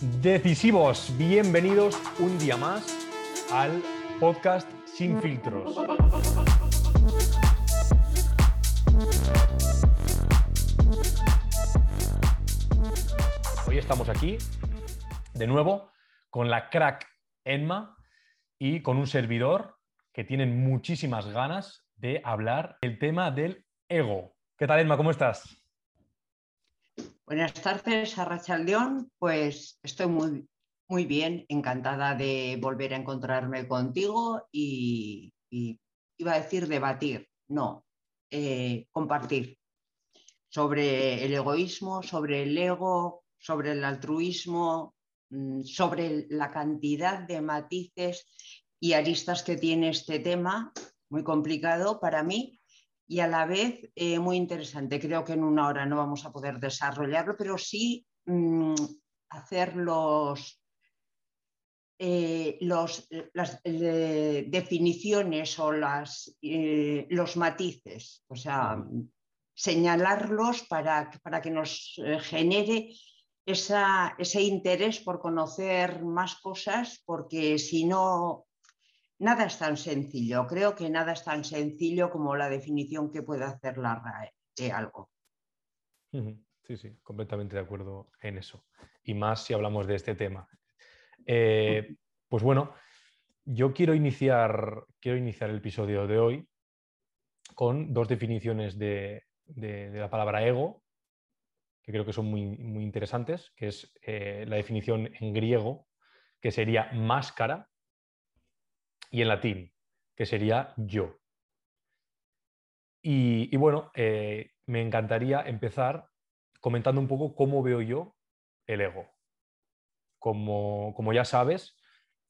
Decisivos, bienvenidos un día más al podcast Sin Filtros. Hoy estamos aquí de nuevo con la crack Enma y con un servidor que tienen muchísimas ganas de hablar el tema del ego. ¿Qué tal, Enma? ¿Cómo estás? Buenas tardes, León. Pues estoy muy, muy bien, encantada de volver a encontrarme contigo y, iba a decir debatir, no, eh, compartir sobre el egoísmo, sobre el ego, sobre el altruismo, mm, sobre la cantidad de matices y aristas que tiene este tema, muy complicado para mí, y a la vez eh, muy interesante. Creo que en una hora no vamos a poder desarrollarlo, pero sí mm, hacer los, eh, las eh, definiciones o las, los matices, o sea, señalarlos para, para que nos genere ese interés por conocer más cosas, porque si no Nada es tan sencillo, creo que nada es tan sencillo como la definición que puede hacer la RAE de algo. Sí, sí, completamente de acuerdo en eso. Y más si hablamos de este tema. Eh, pues bueno, yo quiero iniciar, quiero iniciar el episodio de hoy con dos definiciones de, la palabra ego, que creo que son muy, muy interesantes, que es eh, la definición en griego, que sería máscara, y en latín, que sería yo. Y, bueno, eh, me encantaría empezar comentando un poco cómo veo yo el ego. Como, como ya sabes,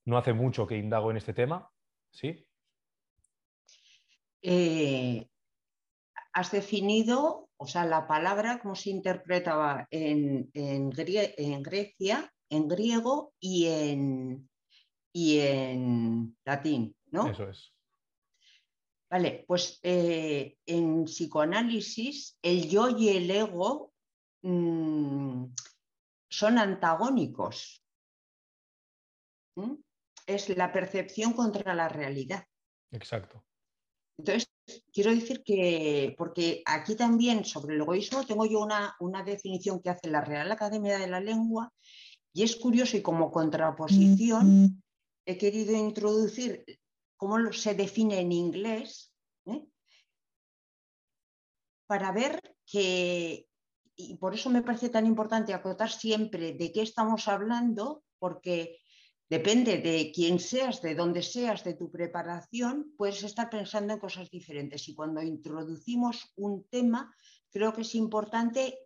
no hace mucho que indago en este tema, ¿sí? Eh, has definido, o sea, la palabra, cómo se interpretaba en, en, en Grecia, en griego y en, y en latín, ¿no? Eso es. Vale, pues eh, en psicoanálisis el yo y el ego mm, son antagónicos. Es la percepción contra la realidad. Exacto. Entonces, quiero decir que, porque aquí también sobre el egoísmo tengo yo una, una definición que hace la Real Academia de la Lengua y es curioso y como contraposición he querido introducir cómo se define en inglés ¿eh? para ver que, y por eso me parece tan importante acotar siempre de qué estamos hablando, porque depende de quién seas, de dónde seas, de tu preparación, puedes estar pensando en cosas diferentes. Y cuando introducimos un tema, creo que es importante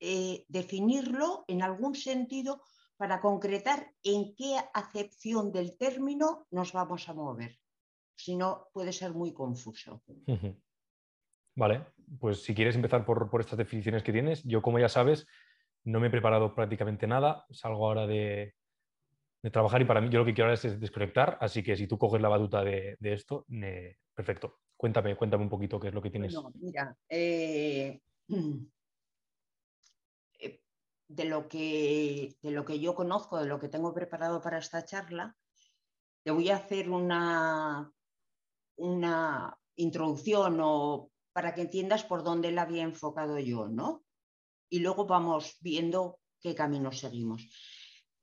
eh, definirlo en algún sentido para concretar en qué acepción del término nos vamos a mover. Si no, puede ser muy confuso. Vale, pues si quieres empezar por, estas definiciones que tienes, yo como ya sabes, no me he preparado prácticamente nada, salgo ahora de, trabajar y para mí yo lo que quiero ahora es desconectar, así que si tú coges la batuta de, esto, perfecto. Cuéntame, cuéntame un poquito qué es lo que tienes. mira, eh, de lo, que, de lo que yo conozco, de lo que tengo preparado para esta charla, te voy a hacer una, una introducción o para que entiendas por dónde la había enfocado yo, ¿no? Y luego vamos viendo qué camino seguimos.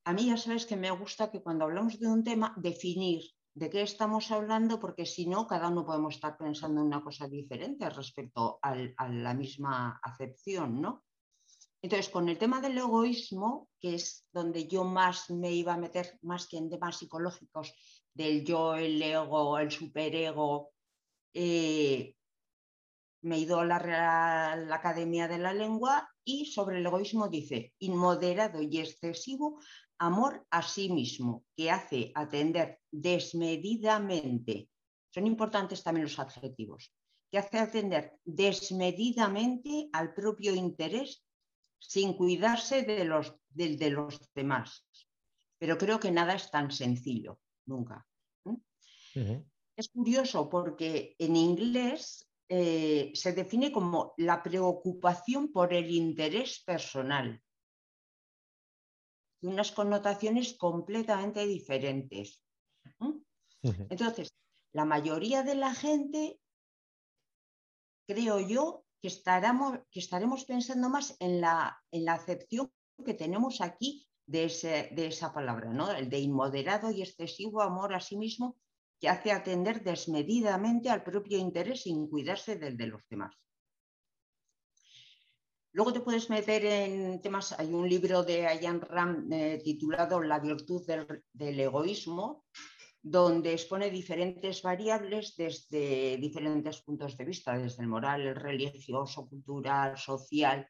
A mí ya sabes que me gusta que cuando hablamos de un tema, definir de qué estamos hablando, porque si no, cada uno podemos estar pensando en una cosa diferente respecto a la misma acepción, ¿no? Entonces, con el tema del egoísmo, que es donde yo más me iba a meter, más que en temas psicológicos, del yo, el ego, el superego, eh, me he ido a la Academia de la Lengua y sobre el egoísmo dice, inmoderado y excesivo amor a sí mismo, que hace atender desmedidamente, son importantes también los adjetivos, que hace atender desmedidamente al propio interés sin cuidarse de los, de, los demás. Pero creo que nada es tan sencillo, nunca. Es curioso porque en inglés eh, se define como la preocupación por el interés personal. unas connotaciones completamente diferentes. Entonces, la mayoría de la gente, creo yo, que, estaremos, que estaremos pensando más en la, en la acepción que tenemos aquí de, de esa palabra, ¿no? El de inmoderado y excesivo amor a sí mismo que hace atender desmedidamente al propio interés sin cuidarse del de los demás. Luego te puedes meter en temas, hay un libro de Ayan Ram eh, titulado La virtud del, egoísmo, donde expone diferentes variables desde diferentes puntos de vista, desde el moral, el religioso, cultural, social,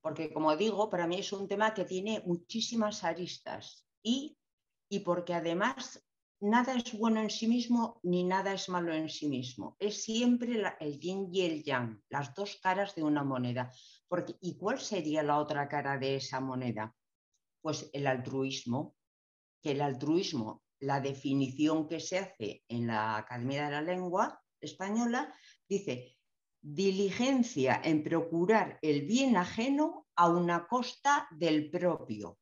porque como digo, para mí es un tema que tiene muchísimas aristas y, y porque además nada es bueno en sí mismo ni nada es malo en sí mismo. Es siempre el yin y el yang, las dos caras de una moneda. Porque, ¿Y cuál sería la otra cara de esa moneda? Pues el altruismo, que el altruismo, la definición que se hace en la Academia de la Lengua Española, dice diligencia en procurar el bien ajeno a una costa del propio.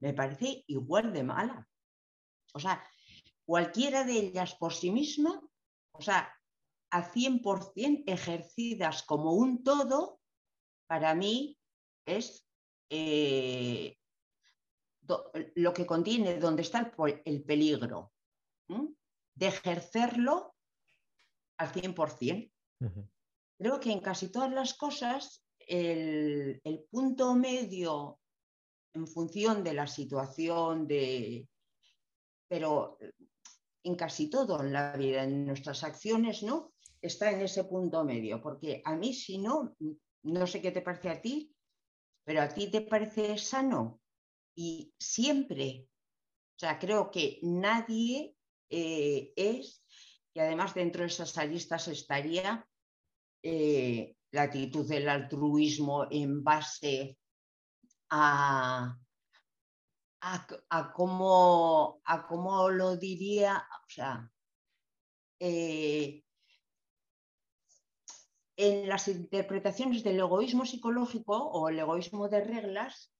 Me parece igual de mala. O sea, cualquiera de ellas por sí misma, o sea, a 100% ejercidas como un todo, para mí es eh, lo que contiene, donde está el, peligro, de ejercerlo al 100%. Creo que en casi todas las cosas el, el punto medio en función de la situación, de, pero en casi todo en la vida, en nuestras acciones, ¿no? Está en ese punto medio, porque a mí si no, no sé qué te parece a ti, pero a ti te parece sano y siempre, o sea, creo que nadie eh, es, y además dentro de esas aristas estaría eh, la actitud del altruismo en base a, a, cómo, a cómo lo diría, o sea, eh, en las interpretaciones del egoísmo psicológico o el egoísmo de reglas,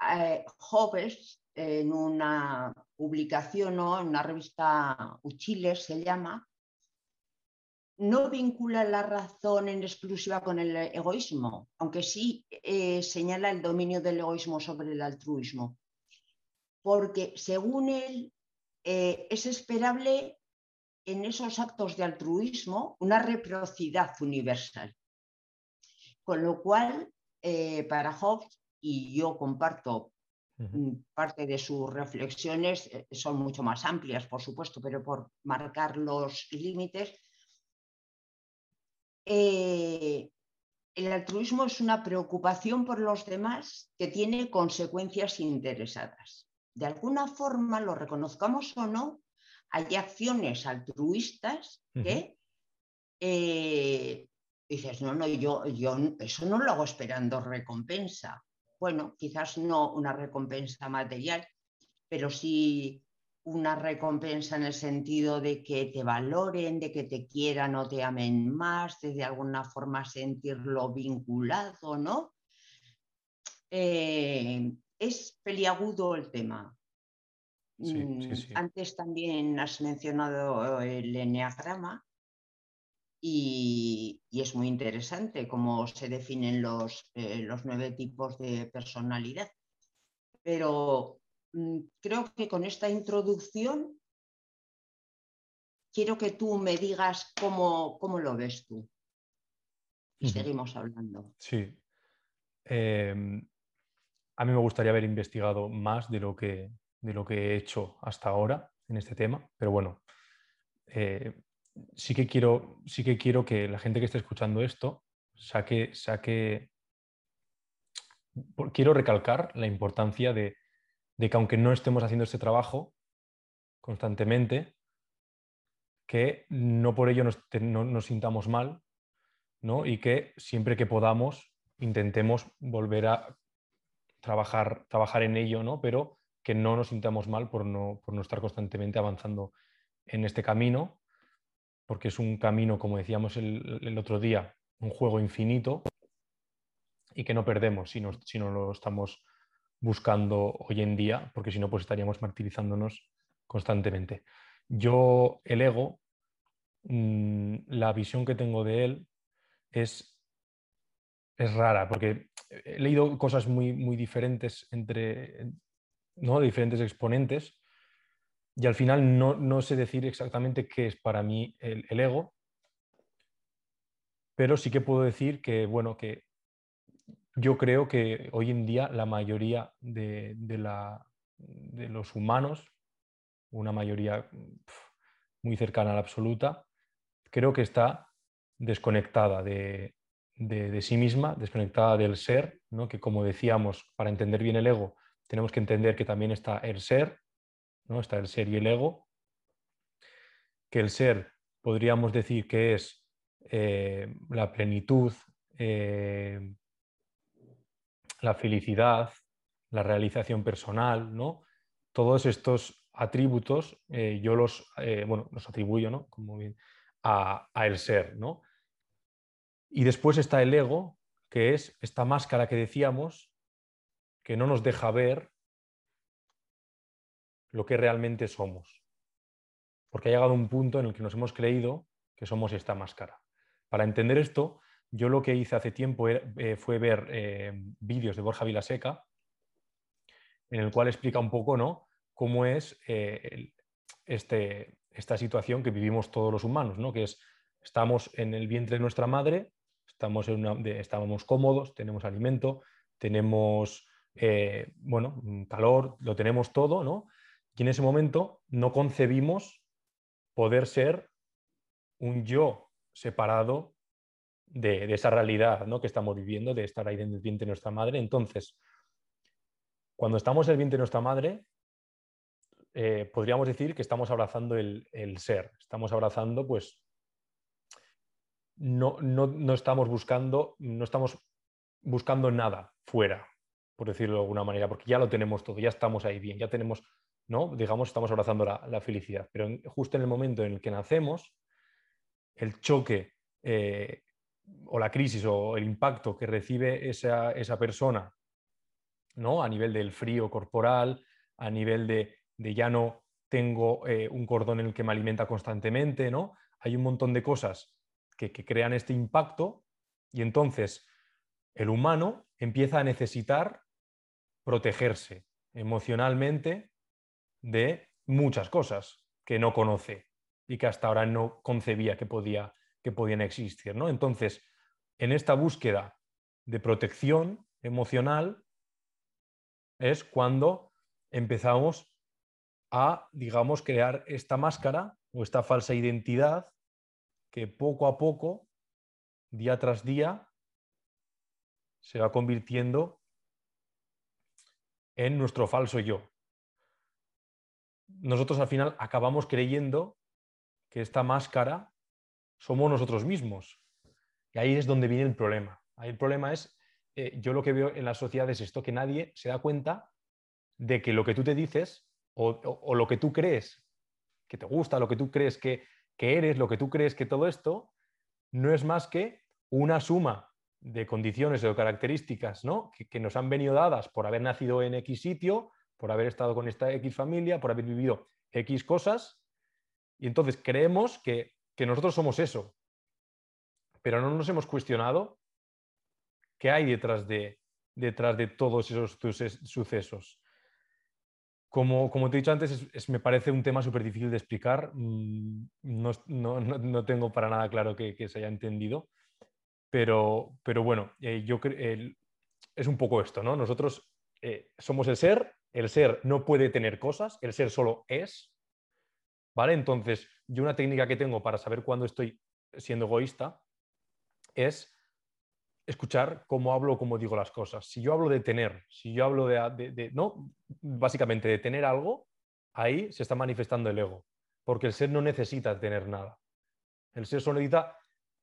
eh, Hobbes, en una publicación o en una revista Uchiles se llama, no vincula la razón en exclusiva con el egoísmo, aunque sí eh, señala el dominio del egoísmo sobre el altruismo porque según él eh, es esperable en esos actos de altruismo una reciprocidad universal. Con lo cual, para Hobbes, y yo comparto parte de sus reflexiones, eh, son mucho más amplias, por supuesto, pero por marcar los límites, el altruismo es una preocupación por los demás que tiene consecuencias interesadas. De alguna forma, lo reconozcamos o no, hay acciones altruistas que eh, dices, no, no, yo, yo eso no lo hago esperando recompensa. Bueno, quizás no una recompensa material, pero sí una recompensa en el sentido de que te valoren, de que te quieran o te amen más, de de alguna forma sentirlo vinculado, ¿no? Eh, es peliagudo el tema. Mm, antes también has mencionado el enneagrama y, es muy interesante cómo se definen los, eh, los nueve tipos de personalidad. Pero mm, creo que con esta introducción quiero que tú me digas cómo, lo ves tú. Y seguimos hablando. Sí. Em, a mí me gustaría haber investigado más de lo que, de lo que he hecho hasta ahora en este tema, pero bueno, eh, sí, que quiero, sí que quiero que la gente que esté escuchando esto saque, saque... Quiero recalcar la importancia de, que aunque no estemos haciendo este trabajo constantemente, que no por ello nos, nos sintamos mal ¿no? y que siempre que podamos intentemos volver a trabajar, trabajar en ello, ¿no? pero que no nos sintamos mal por no, por no estar constantemente avanzando en este camino, porque es un camino, como decíamos el, otro día, un juego infinito y que no perdemos si no, si no lo estamos buscando hoy en día, porque si no, pues estaríamos martirizándonos constantemente. Yo, el ego, mm, la visión que tengo de él es, es rara, porque he leído cosas muy, muy diferentes entre ¿no? diferentes exponentes y al final no, sé decir exactamente qué es para mí el, ego, pero sí que puedo decir que, bueno, que yo creo que hoy en día la mayoría de, la, de los humanos, una mayoría muy cercana a la absoluta, creo que está desconectada de, sí misma, desconectada del ser, ¿no? que como decíamos, para entender bien el ego, tenemos que entender que también está el ser, ¿no? está el ser y el ego, que el ser podríamos decir que es eh, la plenitud, eh, la felicidad, la realización personal, ¿no? Todos estos atributos eh, yo los, bueno, los atribuyo, ¿no? Como bien, a, el ser, ¿no? Y después está el ego, que es esta máscara que decíamos, que no nos deja ver lo que realmente somos. Porque ha llegado un punto en el que nos hemos creído que somos esta máscara. Para entender esto, yo lo que hice hace tiempo eh, fue ver eh, vídeos de Borja Vilaseca, en el cual explica un poco ¿no? cómo es eh, este, esta situación que vivimos todos los humanos, ¿no? que es, estamos en el vientre de nuestra madre, estamos, en estábamos cómodos, tenemos alimento, tenemos bueno, calor, lo tenemos todo, ¿no? Y en ese momento no concebimos poder ser un yo separado de, esa realidad ¿no? que estamos viviendo, de estar ahí en el vientre de nuestra madre. Entonces, cuando estamos en el vientre de nuestra madre, eh, podríamos decir que estamos abrazando el, ser, estamos abrazando, pues, no, no, estamos buscando, no estamos buscando nada fuera, por decirlo de alguna manera, porque ya lo tenemos todo, ya estamos ahí bien, ya tenemos, ¿no? Digamos, estamos abrazando la, felicidad. Pero justo en el momento en el que nacemos, el choque eh, o la crisis o el impacto que recibe esa, persona ¿no? a nivel del frío corporal, a nivel de, ya no tengo eh, un cordón en el que me alimenta constantemente, ¿no? Hay un montón de cosas que crean este impacto y entonces el humano empieza a necesitar protegerse emocionalmente de muchas cosas que no conoce y que hasta ahora no concebía que podía que podían existir. ¿no? Entonces, en esta búsqueda de protección emocional es cuando empezamos a, digamos, crear esta máscara o esta falsa identidad que poco a poco, día tras día, se va convirtiendo en nuestro falso yo. Nosotros al final acabamos creyendo que esta máscara somos nosotros mismos. Y ahí es donde viene el problema. Ahí el problema es, eh, yo lo que veo en la sociedad es esto, que nadie se da cuenta de que lo que tú te dices o, lo que tú crees que te gusta, lo que tú crees que, eres, lo que tú crees que todo esto, no es más que una suma de condiciones o características ¿no? que, que, nos han venido dadas por haber nacido en X sitio, por haber estado con esta X familia, por haber vivido X cosas. Y entonces creemos que que nosotros somos eso, pero no nos hemos cuestionado qué hay detrás de, detrás de todos esos sucesos. Como, como te he dicho antes, me parece un tema súper difícil de explicar. Mm, no, no, no, tengo para nada claro que, se haya entendido, pero, pero bueno, eh, yo es un poco esto, ¿no? Nosotros eh, somos el ser, el ser no puede tener cosas, el ser solo es, ¿vale? Entonces, yo una técnica que tengo para saber cuándo estoy siendo egoísta es escuchar cómo hablo, cómo digo las cosas. Si yo hablo de tener, si yo hablo de, no, básicamente de tener algo, ahí se está manifestando el ego, porque el ser no necesita tener nada. El ser solo necesita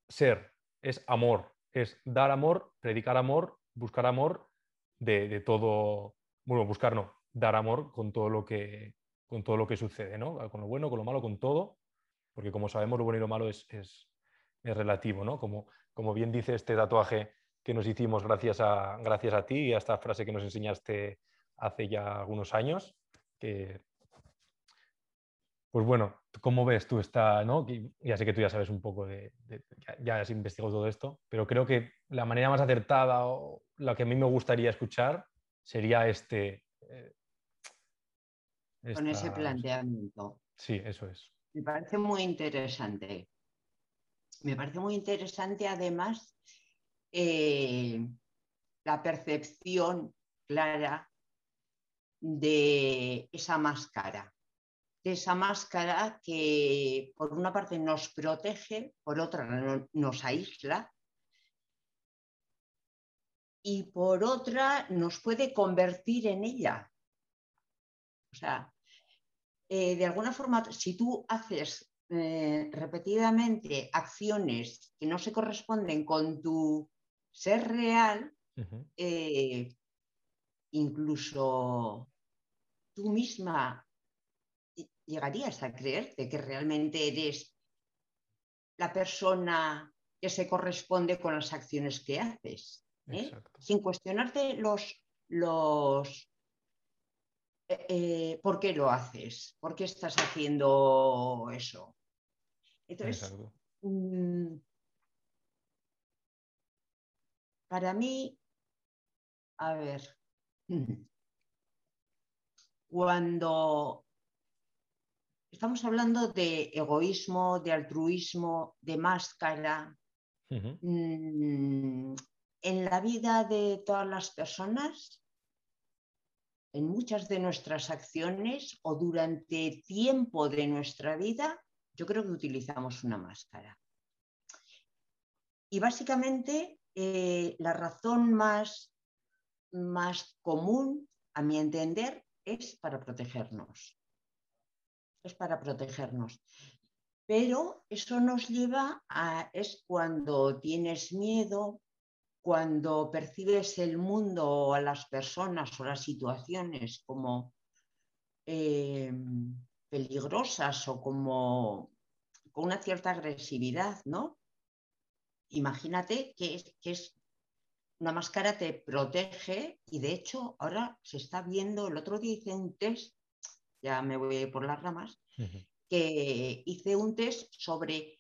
ser, es amor, es dar amor, predicar amor, buscar amor de, todo, bueno, buscar no, dar amor con todo lo que, con todo lo que sucede, ¿no? Con lo bueno, con lo malo, con todo porque como sabemos lo bueno y lo malo es, es, relativo, ¿no? Como, como bien dice este tatuaje que nos hicimos gracias a, gracias a ti y a esta frase que nos enseñaste hace ya algunos años, que, pues bueno, ¿cómo ves tú esta, no? Ya sé que tú ya sabes un poco de, ya, has investigado todo esto, pero creo que la manera más acertada la que a mí me gustaría escuchar sería este... Eh, Con ese planteamiento. Sí, eso es. Me parece muy interesante. Me parece muy interesante además eh, la percepción clara de esa máscara, de esa máscara que por una parte nos protege, por otra nos aísla y por otra nos puede convertir en ella. O sea, eh, de alguna forma, si tú haces eh, repetidamente acciones que no se corresponden con tu ser real, eh, incluso tú misma llegarías a creerte que realmente eres la persona que se corresponde con las acciones que haces, sin cuestionarte los, los eh, eh, ¿por qué lo haces? ¿Por qué estás haciendo eso? Entonces, mm, para mí, a ver, cuando estamos hablando de egoísmo, de altruismo, de máscara, mm, en la vida de todas las personas, en muchas de nuestras acciones o durante tiempo de nuestra vida, yo creo que utilizamos una máscara. Y básicamente eh, la razón más, más común, a mi entender, es para protegernos. Es para protegernos. Pero eso nos lleva a, es cuando tienes miedo, cuando percibes el mundo o a las personas o las situaciones como eh, peligrosas o como con una cierta agresividad, ¿no? Imagínate que es, que es una máscara te protege y de hecho ahora se está viendo, el otro día hice un test, ya me voy por las ramas, que hice un test sobre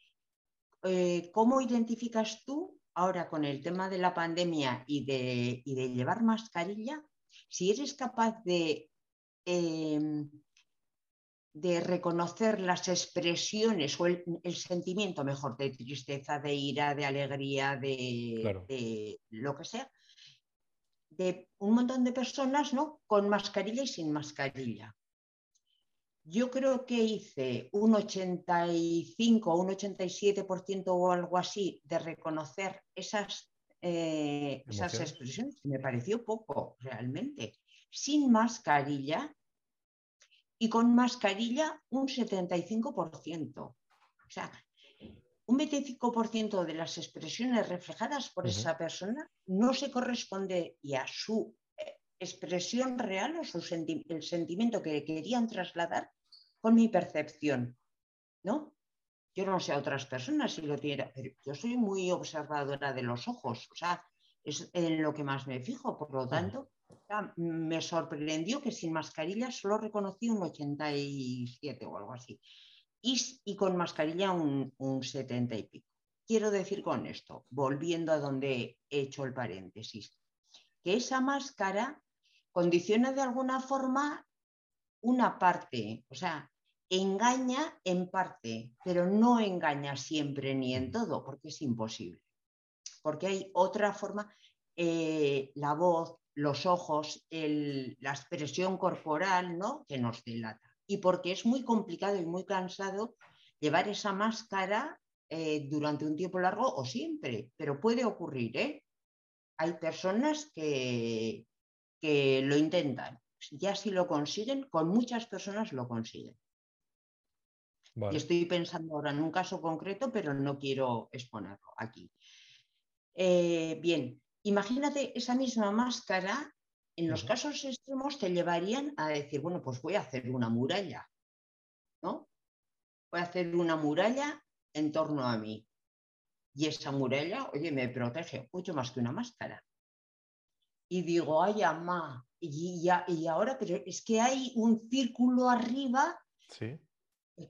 eh, cómo identificas tú ahora con el tema de la pandemia y de, de llevar mascarilla, si eres capaz de, em, de reconocer las expresiones o el, sentimiento mejor de tristeza, de ira, de alegría, de, de, lo que sea, de un montón de personas ¿no? con mascarilla y sin mascarilla yo creo que hice un 85 o un 87% o algo así de reconocer esas, eh, esas expresiones, me pareció poco realmente, sin mascarilla y con mascarilla un 75%. O sea, un 25% de las expresiones reflejadas por esa persona no se corresponde a su eh, expresión real o su el sentimiento que querían trasladar con mi percepción, ¿no? Yo no sé a otras personas si lo tienen, pero yo soy muy observadora de los ojos, o sea, es en lo que más me fijo, por lo tanto, me sorprendió que sin mascarilla solo reconocí un 87 o algo así, y, con mascarilla un, un 70 y pico. Quiero decir con esto, volviendo a donde he hecho el paréntesis, que esa máscara condiciona de alguna forma una parte, o sea, engaña en parte, pero no engaña siempre ni en todo, porque es imposible. Porque hay otra forma, eh, la voz, los ojos, la expresión corporal, ¿no? Que nos delata. Y porque es muy complicado y muy cansado llevar esa máscara eh, durante un tiempo largo o siempre, pero puede ocurrir, ¿eh? Hay personas que, que lo intentan ya si lo consiguen, con muchas personas lo consiguen. Y estoy pensando ahora en un caso concreto, pero no quiero exponerlo aquí. Eh, bien, imagínate esa misma máscara, en los casos extremos te llevarían a decir, bueno, pues voy a hacer una muralla, ¿no? Voy a hacer una muralla en torno a mí. Y esa muralla, oye, me protege mucho más que una máscara. Y digo, ay, mamá, y, y ahora, pero es que hay un círculo arriba Sí.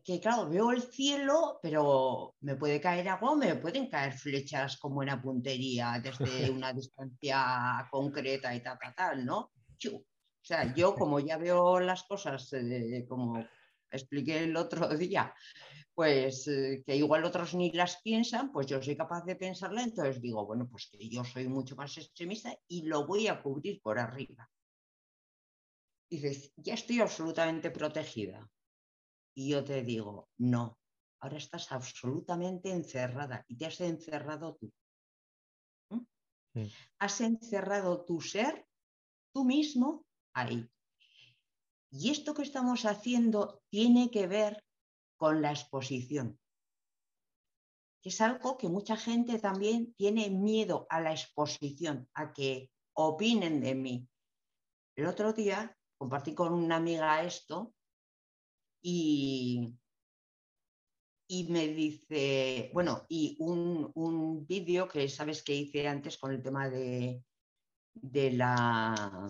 que claro, veo el cielo, pero me puede caer agua o me pueden caer flechas con buena puntería desde una distancia concreta y tal, tal, tal, ¿no? Chu. O sea, yo como ya veo las cosas eh, como expliqué el otro día, pues eh, que igual otros ni las piensan, pues yo soy capaz de pensarla, entonces digo, bueno, pues que yo soy mucho más extremista y lo voy a cubrir por arriba. Dices, ya estoy absolutamente protegida. Y yo te digo, no, ahora estás absolutamente encerrada y te has encerrado tú. ¿Mm? Mm. Has encerrado tu ser, tú mismo, ahí. Y esto que estamos haciendo tiene que ver con la exposición. Es algo que mucha gente también tiene miedo a la exposición, a que opinen de mí. El otro día compartí con una amiga esto y, y me dice, bueno, y un, un vídeo que sabes que hice antes con el tema de, de la,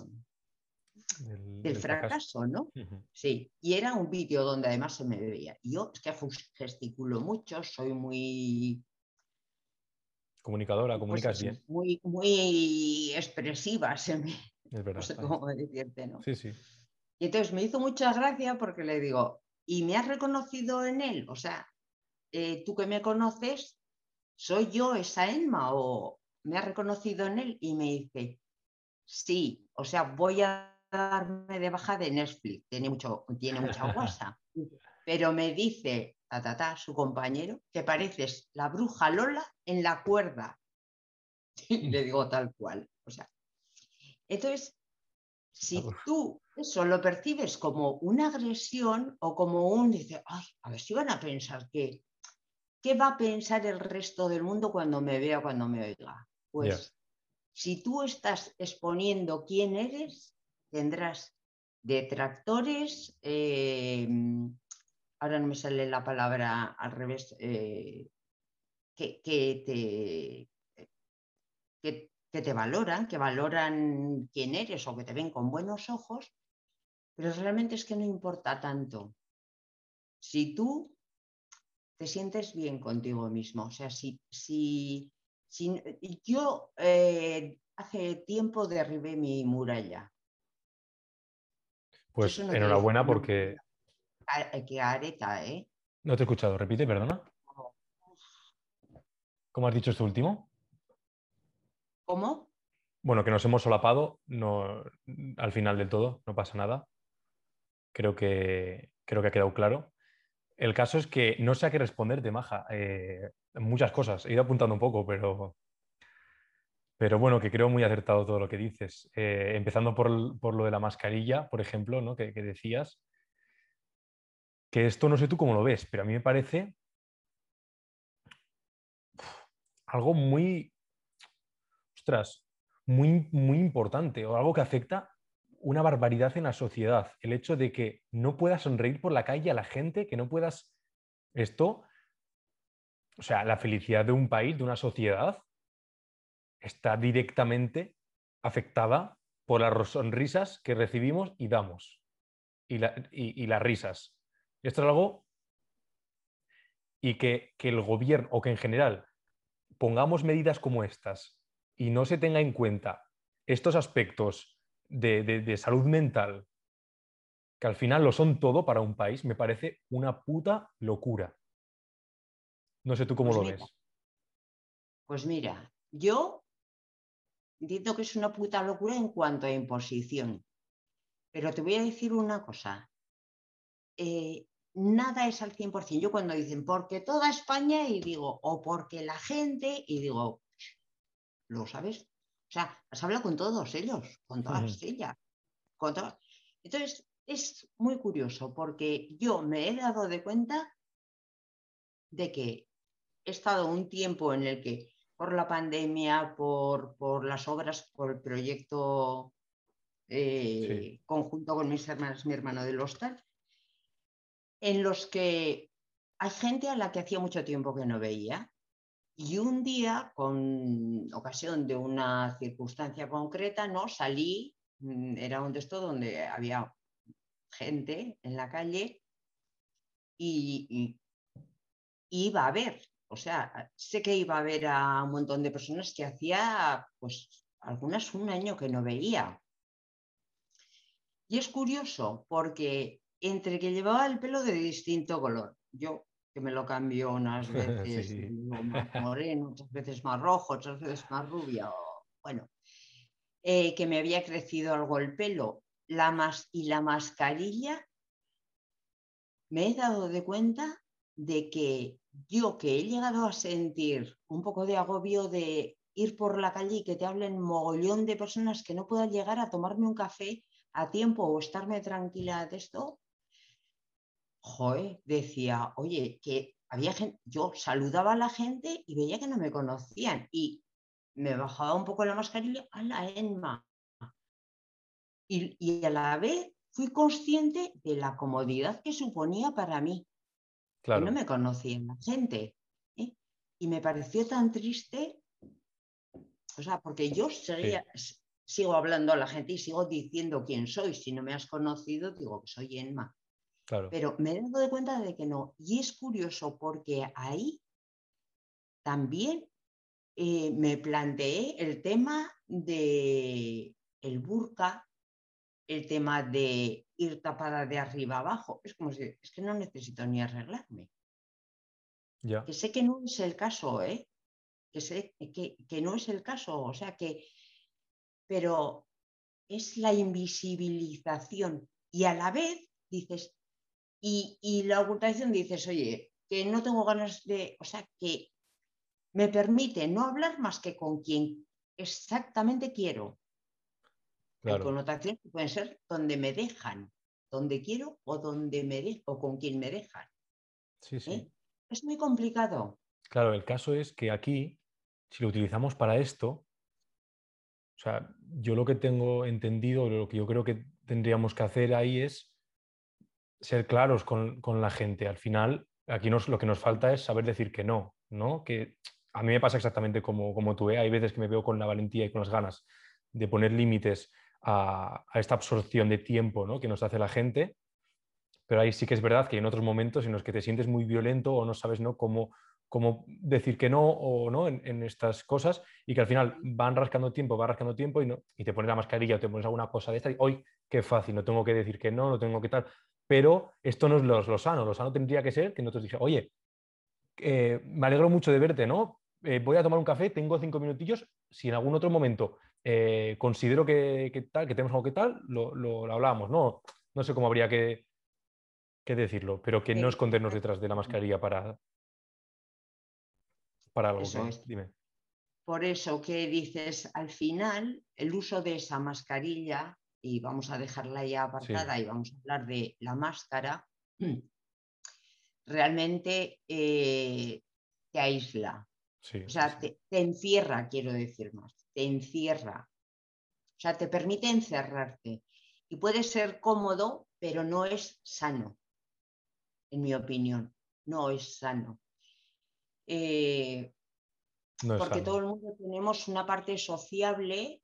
Del, fracaso, ¿no? Sí, y era un vídeo donde además se me veía. Y Yo es que ges- gesticulo mucho, soy muy, Comunicadora, pues comunicas bien, muy, muy expresiva, se me- es no verdad. sé está bien. cómo decirte, ¿no? Sí, sí. Y entonces me hizo mucha gracia porque le digo, ¿y me has reconocido en él? O sea, eh, tú que me conoces, ¿soy yo esa Emma o me has reconocido en él? Y me dice, sí, o sea, voy a darme de baja de Netflix, tiene, mucho, tiene mucha guasa. Pero me dice, ta, ta, ta, su compañero, que pareces la bruja Lola en la cuerda. Y le digo tal cual. O sea, entonces, si tú eso lo percibes como una agresión o como un, dice, ay, a ver si van a pensar que, ¿qué va a pensar el resto del mundo cuando me vea, cuando me oiga? Pues si tú estás exponiendo quién eres, tendrás detractores, eh, ahora no me sale la palabra al revés, eh, que, que te, que, que te valoran, que valoran quién eres o que te ven con buenos ojos, pero realmente es que no importa tanto. Si tú te sientes bien contigo mismo, o sea, si, si, si yo eh, hace tiempo derribé mi muralla. Pues no enhorabuena decir- porque que areta, ¿eh? no te he escuchado. Repite, perdona. ¿Cómo has dicho esto último? ¿Cómo? Bueno, que nos hemos solapado no, al final del todo, no pasa nada. Creo que, creo que ha quedado claro. El caso es que no sé a qué responderte, Maja. Eh, muchas cosas. He ido apuntando un poco, pero, pero bueno, que creo muy acertado todo lo que dices. Eh, empezando por, por lo de la mascarilla, por ejemplo, ¿no? que, que decías. Que esto no sé tú cómo lo ves, pero a mí me parece algo muy, muy, muy importante o algo que afecta una barbaridad en la sociedad. El hecho de que no puedas sonreír por la calle a la gente, que no puedas... Esto, o sea, la felicidad de un país, de una sociedad, está directamente afectada por las sonrisas que recibimos y damos. Y- y las risas. Esto es algo... Y que, que el gobierno, o que en general pongamos medidas como estas y no se tenga en cuenta estos aspectos de, de- de salud mental, que al final lo son todo para un país, me parece una puta locura. No sé tú cómo Pues lo mira. ves. Pues mira, yo entiendo que es una puta locura en cuanto a imposición, pero te voy a decir una cosa. Eh, nada es al 100%. Yo cuando dicen porque toda España y digo, o porque la gente, y digo, ¿lo sabes? O sea, has hablado con todos ellos, con todas ellas. Con todas. Entonces, es muy curioso porque yo me he dado de cuenta de que he estado un tiempo en el que por la pandemia, por, por las obras, por el proyecto eh, conjunto con mis hermanas, mi hermano del hostal, en los que hay gente a la que hacía mucho tiempo que no veía. Y un día, con ocasión de una circunstancia concreta, no salí mm, era un texto donde había gente en la calle y, iba a ver, o sea, sé que iba a ver a un montón de personas que hacía, pues, algunas un año que no veía. Y es curioso porque entre que llevaba el pelo de distinto color, yo que me lo cambio unas veces más moreno, otras veces más rojo, otras veces más rubia, bueno, eh, que me había crecido algo el pelo. La y la mascarilla, me he dado de cuenta de que yo que he llegado a sentir un poco de agobio de ir por la calle y que te hablen mogollón de personas que no puedan llegar a tomarme un café a tiempo o estarme tranquila de esto, joder, decía, oye, que había gente, yo saludaba a la gente y veía que no me conocían y me bajaba un poco la mascarilla a la Enma. Y, a la vez fui consciente de la comodidad que suponía para mí. Claro. Que no me conocía la gente. ¿eh? Y me pareció tan triste, o sea, porque yo sigo hablando a la gente y sigo diciendo quién soy. Si no me has conocido, digo que soy Enma. Pero me he dado de cuenta de que no. Y es curioso porque ahí también eh, me planteé el tema de el burka, el tema de ir tapada de arriba abajo. Es como si, es que no necesito ni arreglarme. Ya. Que sé que no es el caso, ¿eh? Que sé que, que no es el caso. O sea que, pero es la invisibilización. Y a la vez dices, y, la ocultación dices, oye, que no tengo ganas de, o sea, que me permite no hablar más que con quien exactamente quiero. Claro. Hay connotaciones que pueden ser donde me dejan, donde quiero o donde me o con quien me dejan. Sí, sí. ¿Eh? Es muy complicado. Claro, el caso es que aquí, si lo utilizamos para esto, o sea, yo lo que tengo entendido, lo que yo creo que tendríamos que hacer ahí es ser claros con, la gente. Al final, aquí nos, lo que nos falta es saber decir que no, ¿no? Que a mí me pasa exactamente como, como tú, ¿eh? Hay veces que me veo con la valentía y con las ganas de poner límites a, esta absorción de tiempo ¿no? que nos hace la gente, pero ahí sí que es verdad que en otros momentos en los que te sientes muy violento o no sabes ¿no? Cómo, cómo decir que no o no en, estas cosas y que al final van rascando tiempo, van rascando tiempo y, no, y te pones la mascarilla o te pones alguna cosa de esta y hoy qué fácil, no tengo que decir que no, no tengo que tal pero esto no es lo, sano. Lo sano tendría que ser que nosotros dijéramos, oye, eh, me alegro mucho de verte, ¿no? Eh, voy a tomar un café, tengo cinco minutillos, si en algún otro momento eh, considero que, tal, que tenemos algo que tal, lo, lo, hablábamos, ¿no? No sé cómo habría que, decirlo, pero que no escondernos detrás de la mascarilla para, para algo. Dime. Por eso que dices, al final, el uso de esa mascarilla y vamos a dejarla ya apartada y vamos a hablar de la máscara, realmente eh, te aísla. o sea, te, encierra, quiero decir más, te encierra. O sea, te permite encerrarte. Y puede ser cómodo, pero no es sano, en mi opinión. No es sano. Eh, porque todo el mundo tenemos una parte sociable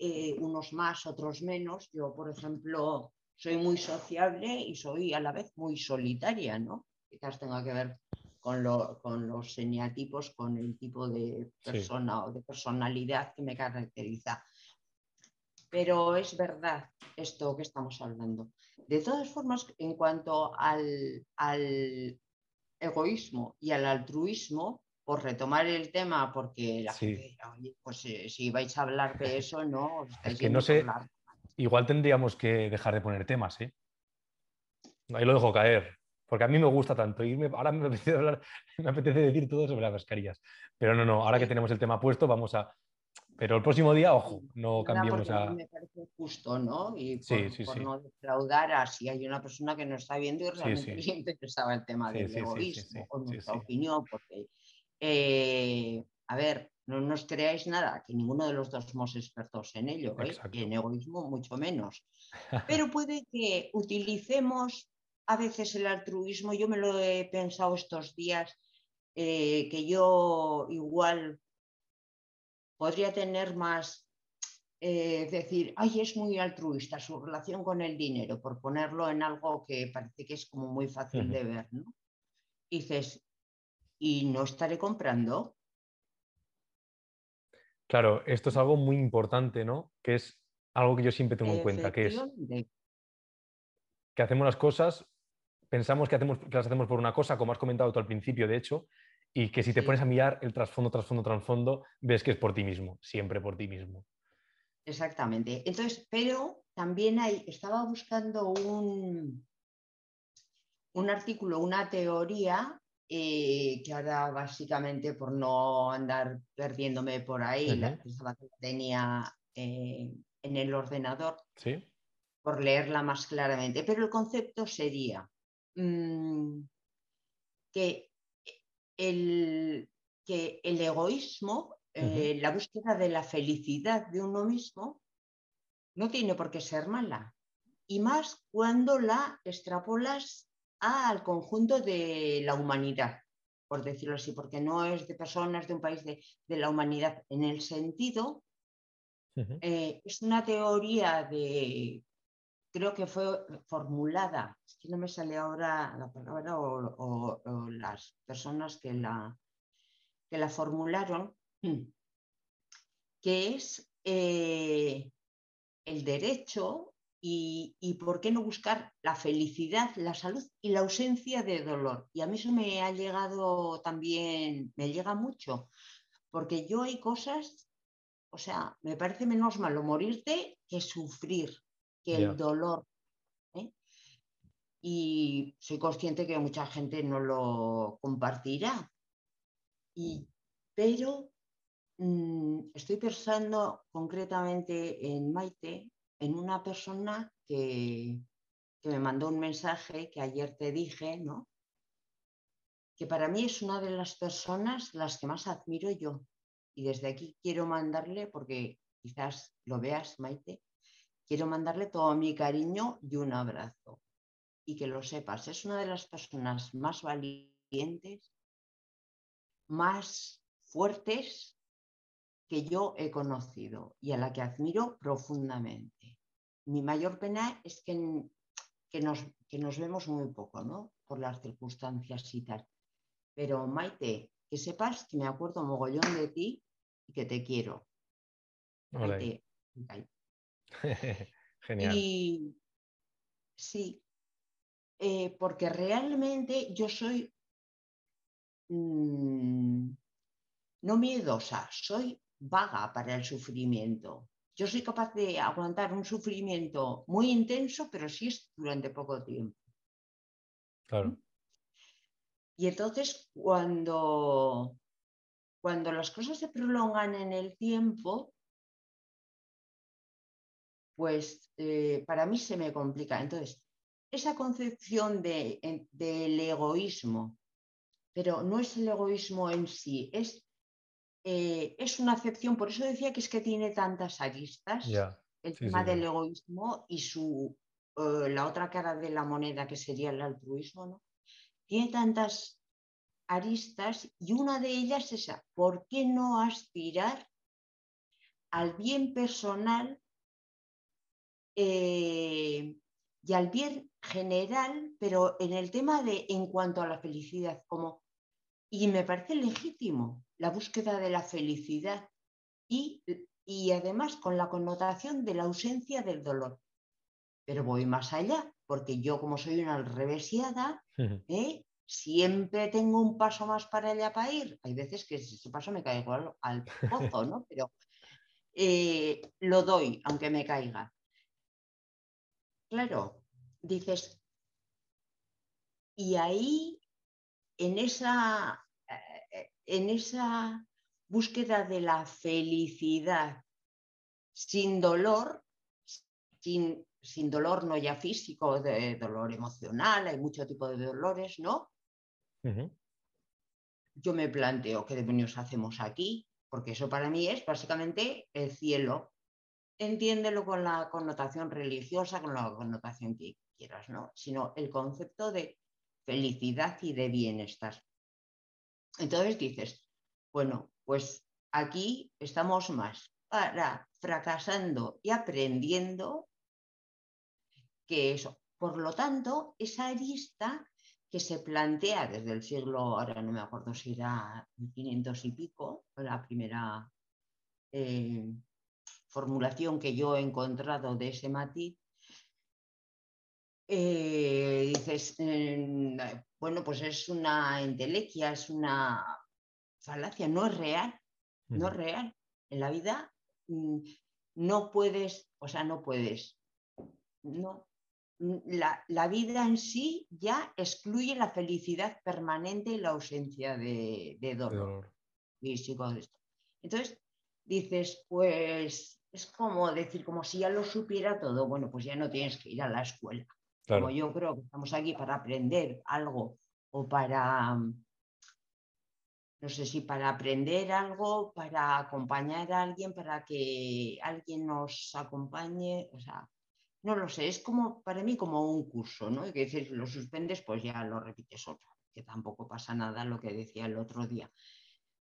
eh, unos más, otros menos. Yo, por ejemplo, soy muy sociable y soy a la vez muy solitaria, ¿no? Quizás tenga que ver con, los seniatipos, con el tipo de persona o de personalidad que me caracteriza. Pero es verdad esto que estamos hablando. De todas formas, en cuanto al, al egoísmo y al altruismo, por retomar el tema, porque la gente, pues eh, si vais a hablar de eso, no, es que no sé, igual tendríamos que dejar de poner temas, ¿eh? Ahí lo dejo caer, porque a mí me gusta tanto irme, ahora me apetece, hablar, me apetece decir todo sobre las mascarillas, pero no, no, ahora que tenemos el tema puesto, vamos a... Pero el próximo día, ojo, no cambiemos a... Me parece justo, ¿no? Y por, no defraudar a si hay una persona que no está viendo y realmente le interesaba el tema del egoísmo o nuestra opinión, porque eh, a ver, no nos creáis nada, que ninguno de los dos somos expertos en ello, ¿eh? y en egoísmo mucho menos. Pero puede que utilicemos a veces el altruismo, yo me lo he pensado estos días, eh, que yo igual podría tener más eh, decir, ay, es muy altruista su relación con el dinero, por ponerlo en algo que parece que es como muy fácil de ver, ¿no? dices, ¿y no estaré comprando? Claro, esto es algo muy importante, ¿no? Que es algo que yo siempre tengo en cuenta, que es que hacemos las cosas, pensamos que, hacemos, que las hacemos por una cosa, como has comentado tú al principio, de hecho, y que si te pones a mirar el trasfondo, trasfondo, trasfondo, ves que es por ti mismo, siempre por ti mismo. Exactamente. Entonces, pero también hay, estaba buscando un, un artículo, una teoría eh, que ahora básicamente por no andar perdiéndome por ahí, la tenía eh, en el ordenador, por leerla más claramente. Pero el concepto sería mm, que, el, que el egoísmo, eh, la búsqueda de la felicidad de uno mismo, no tiene por qué ser mala. Y más cuando la extrapolas al conjunto de la humanidad, por decirlo así, porque no es de personas de un país de, la humanidad en el sentido, eh, es una teoría de, creo que fue formulada, es que no me sale ahora la palabra o, las personas que la, que la formularon, que es eh, el derecho y, por qué no buscar la felicidad, la salud y la ausencia de dolor. Y a mí eso me ha llegado también, me llega mucho, porque yo hay cosas, o sea, me parece menos malo morirte que sufrir, que el dolor. ¿eh? Y soy consciente que mucha gente no lo compartirá. Y, pero mm, estoy pensando concretamente en Maite, en una persona que, me mandó un mensaje que ayer te dije, ¿no? Que para mí es una de las personas las que más admiro yo. Y desde aquí quiero mandarle, porque quizás lo veas, Maite, quiero mandarle todo mi cariño y un abrazo. Y que lo sepas, es una de las personas más valientes, más fuertes que yo he conocido y a la que admiro profundamente. Mi mayor pena es que, que, nos, que nos vemos muy poco, ¿no? Por las circunstancias y tal. Pero Maite, que sepas que me acuerdo mogollón de ti y que te quiero. Maite, Genial. Y sí, eh, porque realmente yo soy mm, no miedosa, soy vaga para el sufrimiento. Yo soy capaz de aguantar un sufrimiento muy intenso, pero sí es durante poco tiempo. Claro. Y entonces, cuando, cuando las cosas se prolongan en el tiempo, pues eh, para mí se me complica. Entonces, esa concepción de, del egoísmo, pero no es el egoísmo en sí, es eh, es una acepción, por eso decía que es que tiene tantas aristas, el tema del egoísmo y su, eh, la otra cara de la moneda que sería el altruismo, ¿no? Tiene tantas aristas y una de ellas es esa, ¿por qué no aspirar al bien personal eh, y al bien general, pero en el tema de en cuanto a la felicidad, como, y me parece legítimo, la búsqueda de la felicidad y, además con la connotación de la ausencia del dolor. Pero voy más allá, porque yo como soy una revesiada, ¿eh? siempre tengo un paso más para allá para ir. Hay veces que ese paso me caigo al, pozo, ¿no? Pero eh, lo doy, aunque me caiga. Claro, dices, y ahí, en esa en esa búsqueda de la felicidad sin dolor, sin, sin dolor no ya físico, de dolor emocional, hay mucho tipo de dolores, ¿no? Yo me planteo qué demonios hacemos aquí, porque eso para mí es básicamente el cielo. Entiéndelo con la connotación religiosa, con la connotación que quieras, ¿no? Sino el concepto de felicidad y de bienestar. Entonces dices, bueno, pues aquí estamos más. para fracasando y aprendiendo que eso. Por lo tanto, esa arista que se plantea desde el siglo, ahora no me acuerdo si era 1500 y pico, la primera eh, formulación que yo he encontrado de ese matiz, eh, dices, bueno, pues es una entelequia, es una falacia, no es real, no es real. En la vida mm, no puedes, o sea, no puedes, no, la, vida en sí ya excluye la felicidad permanente y la ausencia de, dolor, físico. Entonces, dices, pues es como decir, como si ya lo supiera todo, bueno, pues ya no tienes que ir a la escuela. Como yo creo que estamos aquí para aprender algo o para, no sé si para aprender algo, para acompañar a alguien, para que alguien nos acompañe, o sea, no lo sé, es como para mí como un curso, ¿no? Y que decir, lo suspendes, pues ya lo repites otra, que tampoco pasa nada lo que decía el otro día.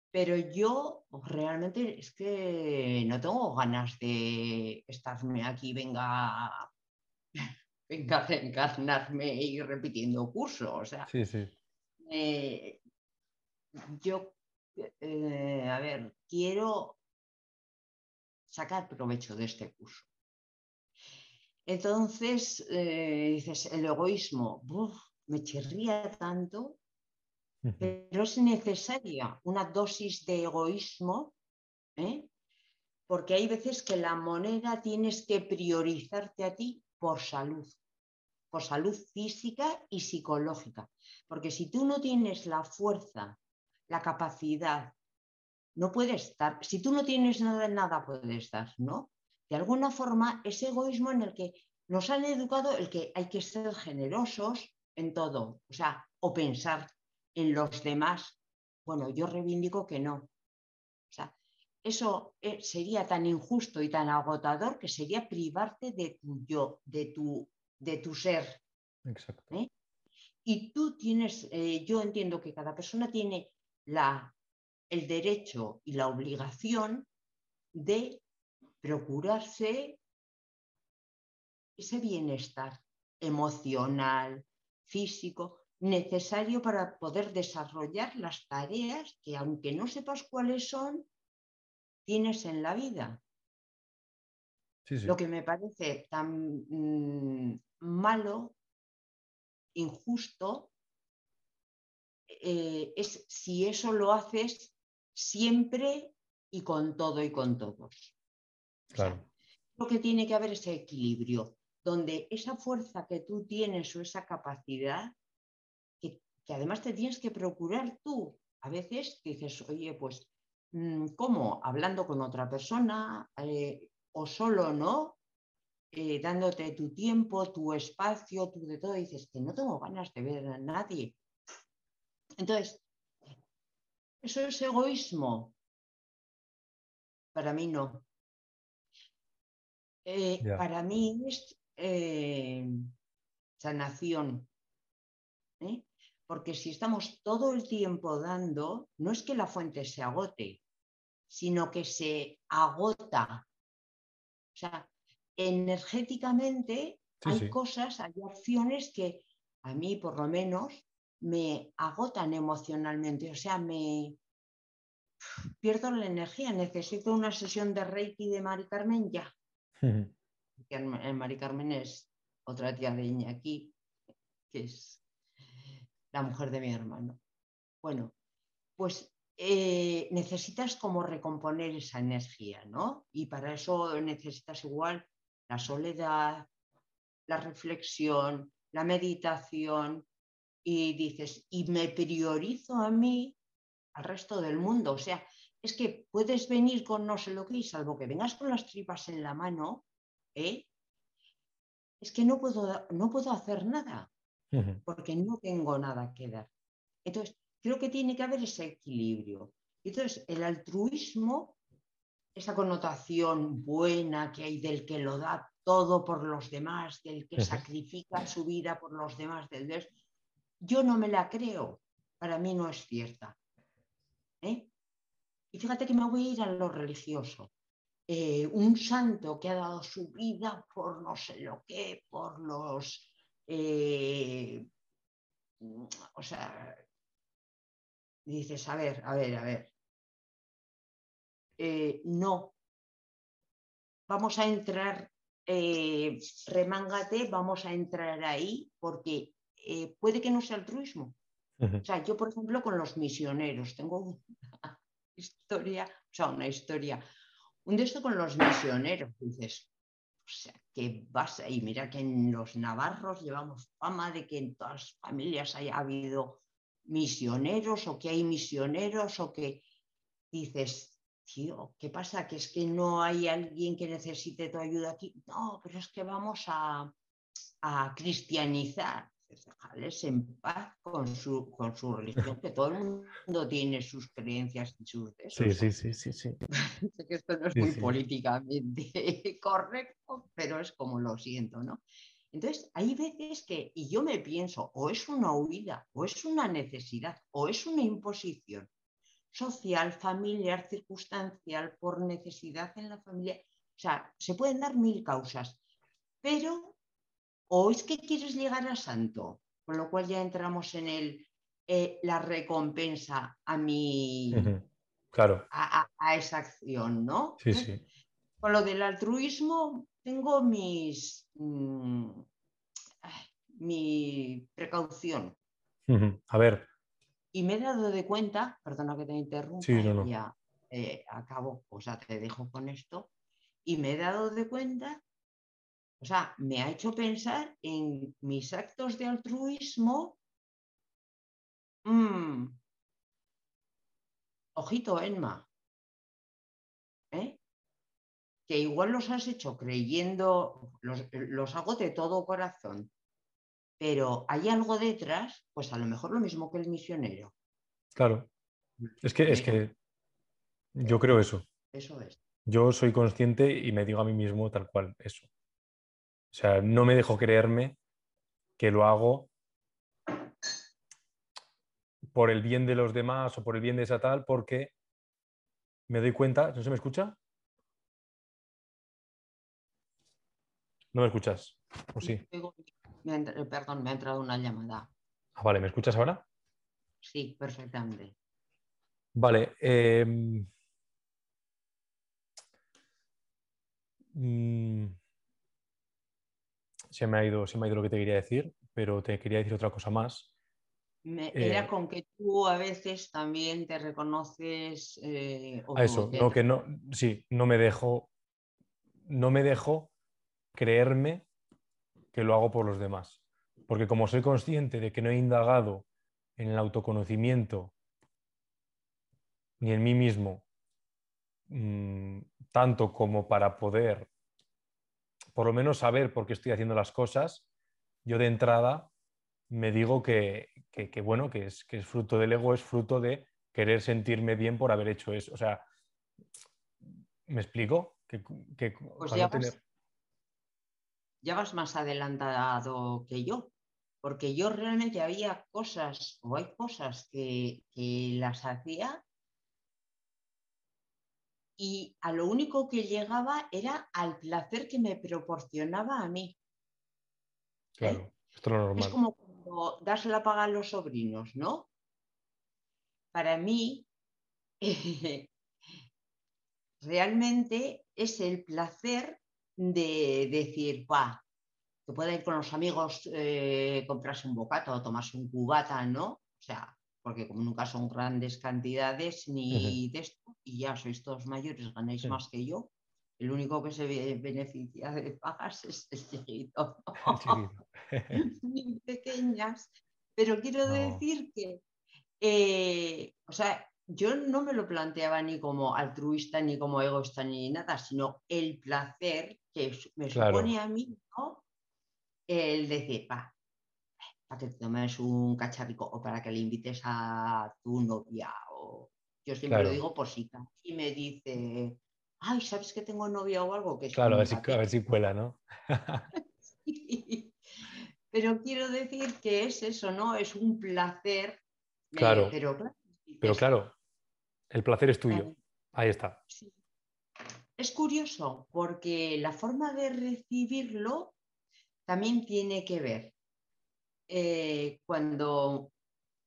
Pero yo realmente es que no tengo ganas de estarme aquí, venga, reencarnarme y repitiendo curso. O sea, sí, sí. Eh, yo, eh, a ver, quiero sacar provecho de este curso. Entonces, eh, dices, el egoísmo, me chirría tanto, pero es necesaria una dosis de egoísmo, ¿eh? porque hay veces que la moneda tienes que priorizarte a ti por salud, por salud física y psicológica. Porque si tú no tienes la fuerza, la capacidad, no puedes estar, si tú no tienes nada, nada puedes dar, ¿no? de alguna forma, ese egoísmo en el que nos han educado el que hay que ser generosos en todo, o sea, o pensar en los demás. Bueno, yo reivindico que no. Eso eh, sería tan injusto y tan agotador que sería privarte de tu yo, de tu, de tu ser. Exacto. ¿eh? Y tú tienes, eh, yo entiendo que cada persona tiene la, el derecho y la obligación de procurarse ese bienestar emocional, físico, necesario para poder desarrollar las tareas que, aunque no sepas cuáles son, tienes en la vida. Lo que me parece tan mm, malo, injusto, eh, es si eso lo haces siempre y con todo y con todos. Claro. Lo que tiene que haber ese equilibrio, donde esa fuerza que tú tienes o esa capacidad, que, además te tienes que procurar tú. A veces dices, oye, pues, ¿cómo? Hablando con otra persona eh, o solo, ¿no? Eh, dándote tu tiempo, tu espacio, tu de todo, dices que no tengo ganas de ver a nadie. Entonces, ¿eso es egoísmo? Para mí no. Eh, para mí es sanación. Porque si estamos todo el tiempo dando, no es que la fuente se agote, sino que se agota. O sea, energéticamente hay cosas, hay acciones que a mí por lo menos me agotan emocionalmente, o sea, me pierdo la energía, necesito una sesión de Reiki de Mari Carmen ya. Mari Carmen es otra tía de Iñaki, que es la mujer de mi hermano. Bueno, pues eh, necesitas como recomponer esa energía, ¿no? Y para eso necesitas igual la soledad, la reflexión, la meditación, y dices, y me priorizo a mí al resto del mundo. O sea, es que puedes venir con no sé lo que y salvo que vengas con las tripas en la mano, ¿eh? es que no puedo, no puedo hacer nada porque no tengo nada que dar. Entonces, creo que tiene que haber ese equilibrio. Entonces, el altruismo, esa connotación buena que hay del que lo da todo por los demás, del que sacrifica su vida por los demás, del yo no me la creo. Para mí no es cierta. ¿eh? Y fíjate que me voy a ir a lo religioso. eh, un santo que ha dado su vida por no sé lo qué, por los... Eh, o sea, dices, a ver, a ver, a ver. Eh, no. Vamos a entrar, remángate, vamos a entrar ahí porque puede que no sea altruismo. O sea, yo, por ejemplo, con los misioneros, tengo una historia, o sea, una historia un de esto con los misioneros, dices, o sea, que vas y mira que en los navarros llevamos fama de que en todas las familias haya habido misioneros o que hay misioneros o que dices, tío, ¿qué pasa? Que es que no hay alguien que necesite tu ayuda aquí. No, pero es que vamos a, a cristianizar dejarles en paz con su, con su religión, que todo el mundo tiene sus creencias y sus Sí, sí, sí, sí, sí. sé que esto no es muy políticamente correcto, pero es como lo siento, ¿no? Entonces, hay veces que, y yo me pienso, o es una huida, o es una necesidad, o es una imposición social, familiar, circunstancial, por necesidad en la familia. O sea, se pueden dar mil causas, pero o es que quieres llegar a santo, con lo cual ya entramos en el, eh, la recompensa a mi... Claro. A, esa acción, ¿no? Sí, sí. Con lo del altruismo tengo mis... Mm, mi precaución. A ver. Y me he dado de cuenta, perdona que te interrumpa, sí, ya eh, acabo, o sea, te dejo con esto, y me he dado de cuenta o sea, me ha hecho pensar en mis actos de altruismo. Mm, ojito, Enma. ¿eh? Que igual los has hecho creyendo, los, hago de todo corazón, pero hay algo detrás, pues a lo mejor lo mismo que el misionero. Claro. Es que, es que yo creo eso. Eso es. Yo soy consciente y me digo a mí mismo tal cual, eso. O sea, no me dejo creerme que lo hago por el bien de los demás o por el bien de esa tal, porque me doy cuenta, ¿no se me escucha? ¿No me escuchas? ¿O sí? perdón, me ha entrado una llamada. Ah, vale, ¿me escuchas ahora? Sí, perfectamente. Vale. Em, mm, se me, ha ido, se me ha ido lo que te quería decir, pero te quería decir otra cosa más. era eh, con que tú a veces también te reconoces. Eh, a eso, no, que no, sí, no me dejo, no me dejo creerme que lo hago por los demás. Porque como soy consciente de que no he indagado en el autoconocimiento ni en mí mismo, mm, tanto como para poder por lo menos saber por qué estoy haciendo las cosas, yo de entrada me digo que, bueno, que es, que es fruto del ego, es fruto de querer sentirme bien por haber hecho eso. O sea, ¿me explico? Que, pues ya, vas, más adelantado que yo, porque yo realmente había cosas, o hay cosas que, que las hacía y a lo único que llegaba era al placer que me proporcionaba a mí. ¿Eh? Claro, esto es normal. Es como cuando das la paga a los sobrinos, ¿no? Para mí, realmente es el placer de decir, va, que pueda ir con los amigos, eh, comprarse un bocato o tomarse un cubata, ¿no? O sea, porque como nunca son grandes cantidades ni de esto, y ya sois todos mayores, ganáis más que yo, el único que se beneficia de pagas es el chiquito. Ni pequeñas. Pero quiero decir que, eh, o sea, yo no me lo planteaba ni como altruista, ni como egoísta, ni nada, sino el placer que me supone a mí, ¿no? El decir, pa, para que te tomes un cacharrico o para que le invites a tu novia. O... Yo siempre lo digo por si y me dice, ay, ¿sabes que tengo novia o algo? Que claro, a ver, si, a ver, si, cuela, ¿no? Pero quiero decir que es eso, ¿no? Es un placer. Claro. pero, claro, pero claro, el placer es tuyo. Ahí está. es curioso porque la forma de recibirlo también tiene que ver. Eh, cuando,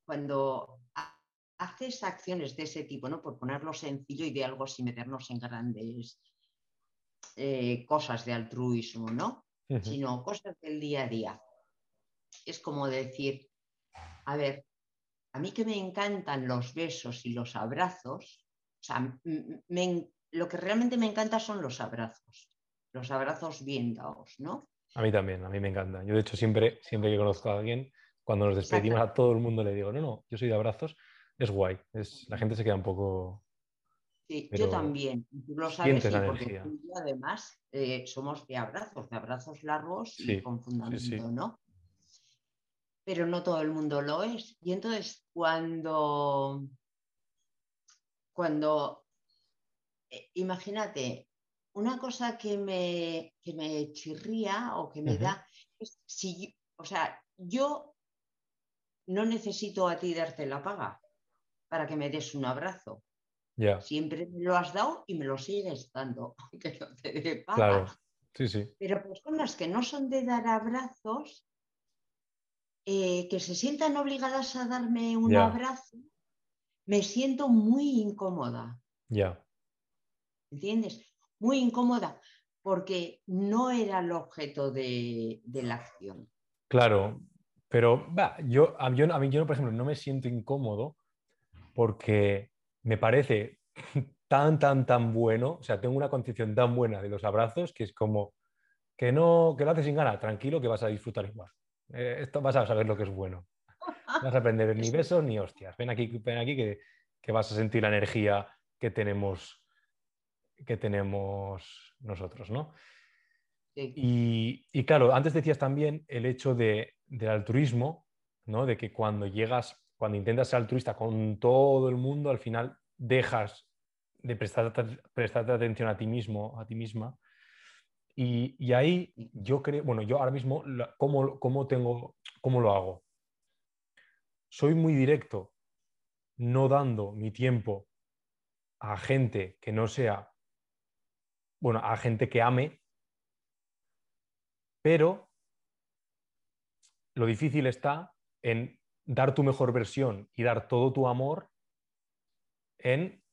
cuando haces acciones de ese tipo, ¿no? por ponerlo sencillo y de algo sin meternos en grandes eh, cosas de altruismo, ¿no? sino cosas del día a día. Es como decir, a ver, a mí que me encantan los besos y los abrazos, o sea, lo que realmente me encanta son los abrazos, los abrazos bien dados, ¿no? A mí también, a mí me encanta. Yo de hecho siempre, siempre que conozco a alguien, cuando nos despedimos a todo el mundo le digo, no, no, yo soy de abrazos, es guay, es, la gente se queda un poco... Sí, yo también, tú lo sabes, porque además eh, somos de abrazos, de abrazos largos y con fundamento, ¿no? Pero no todo el mundo lo es. Y entonces cuando, cuando eh, imagínate, una cosa que me, me chirría o que me da es si, o sea, yo no necesito a ti darte la paga para que me des un abrazo. Siempre me lo has dado y me lo sigues dando, aunque no te dé paga. Claro. Sí, sí. Pero personas que no son de dar abrazos, eh, que se sientan obligadas a darme un abrazo, me siento muy incómoda. Ya. ¿Entiendes? Muy incómoda, porque no era el objeto de, la acción. Claro, pero va, yo, a, yo, a mí, yo, por ejemplo, no me siento incómodo porque me parece tan, tan, tan bueno, o sea, tengo una concepción tan buena de los abrazos que es como que no, que lo haces sin ganas, tranquilo, que vas a disfrutar igual. Eh, esto vas a saber lo que es bueno. No vas a aprender ni besos ni hostias. Ven aquí, ven aquí que, que vas a sentir la energía que tenemos, que tenemos nosotros, ¿no? Y, y, claro, antes decías también el hecho de, del altruismo, ¿no? De que cuando llegas cuando intentas ser altruista con todo el mundo, al final dejas de prestar, prestarte atención a ti mismo, a ti misma. Y, ahí yo creo, bueno, yo ahora mismo, ¿cómo, cómo, tengo, ¿cómo lo hago? Soy muy directo, no dando mi tiempo a gente que no sea, bueno, a gente que ame, pero lo difícil está en dar tu mejor versión y dar todo tu amor en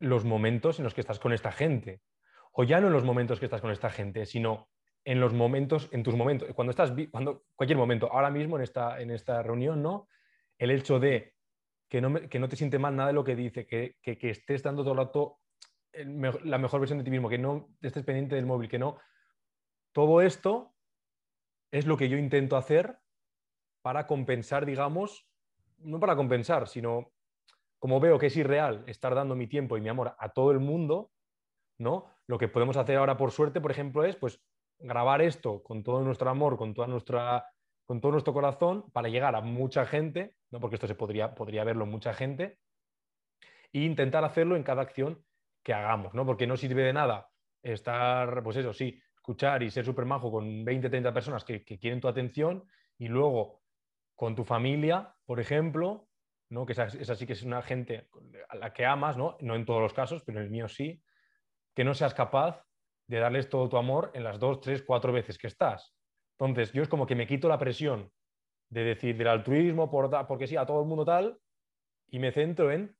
los momentos en los que estás con esta gente. O ya no en los momentos que estás con esta gente, sino en los momentos, en tus momentos, cuando estás, cuando, cualquier momento, ahora mismo en esta, en esta reunión, ¿no? El hecho de que no, que no te siente mal nada de lo que dice, que, que, estés dando todo el rato la mejor versión de ti mismo, que no estés pendiente del móvil, que no. Todo esto es lo que yo intento hacer para compensar, digamos, no para compensar, sino como veo que es irreal estar dando mi tiempo y mi amor a todo el mundo, ¿no? Lo que podemos hacer ahora, por suerte, por ejemplo, es pues grabar esto con todo nuestro amor, con toda nuestra con todo nuestro corazón para llegar a mucha gente, ¿no? porque esto se podría, podría verlo mucha gente, e intentar hacerlo en cada acción que hagamos, ¿no? porque no sirve de nada estar, pues eso, sí, escuchar y ser súper majo con 20, 30 personas que, que, quieren tu atención y luego con tu familia, por ejemplo, ¿no? que esa, sí que es una gente a la que amas, ¿no? no en todos los casos, pero en el mío sí, que no seas capaz de darles todo tu amor en las dos, tres, cuatro veces que estás. Entonces, yo es como que me quito la presión de decir del altruismo, por, porque sí, a todo el mundo tal, y me centro en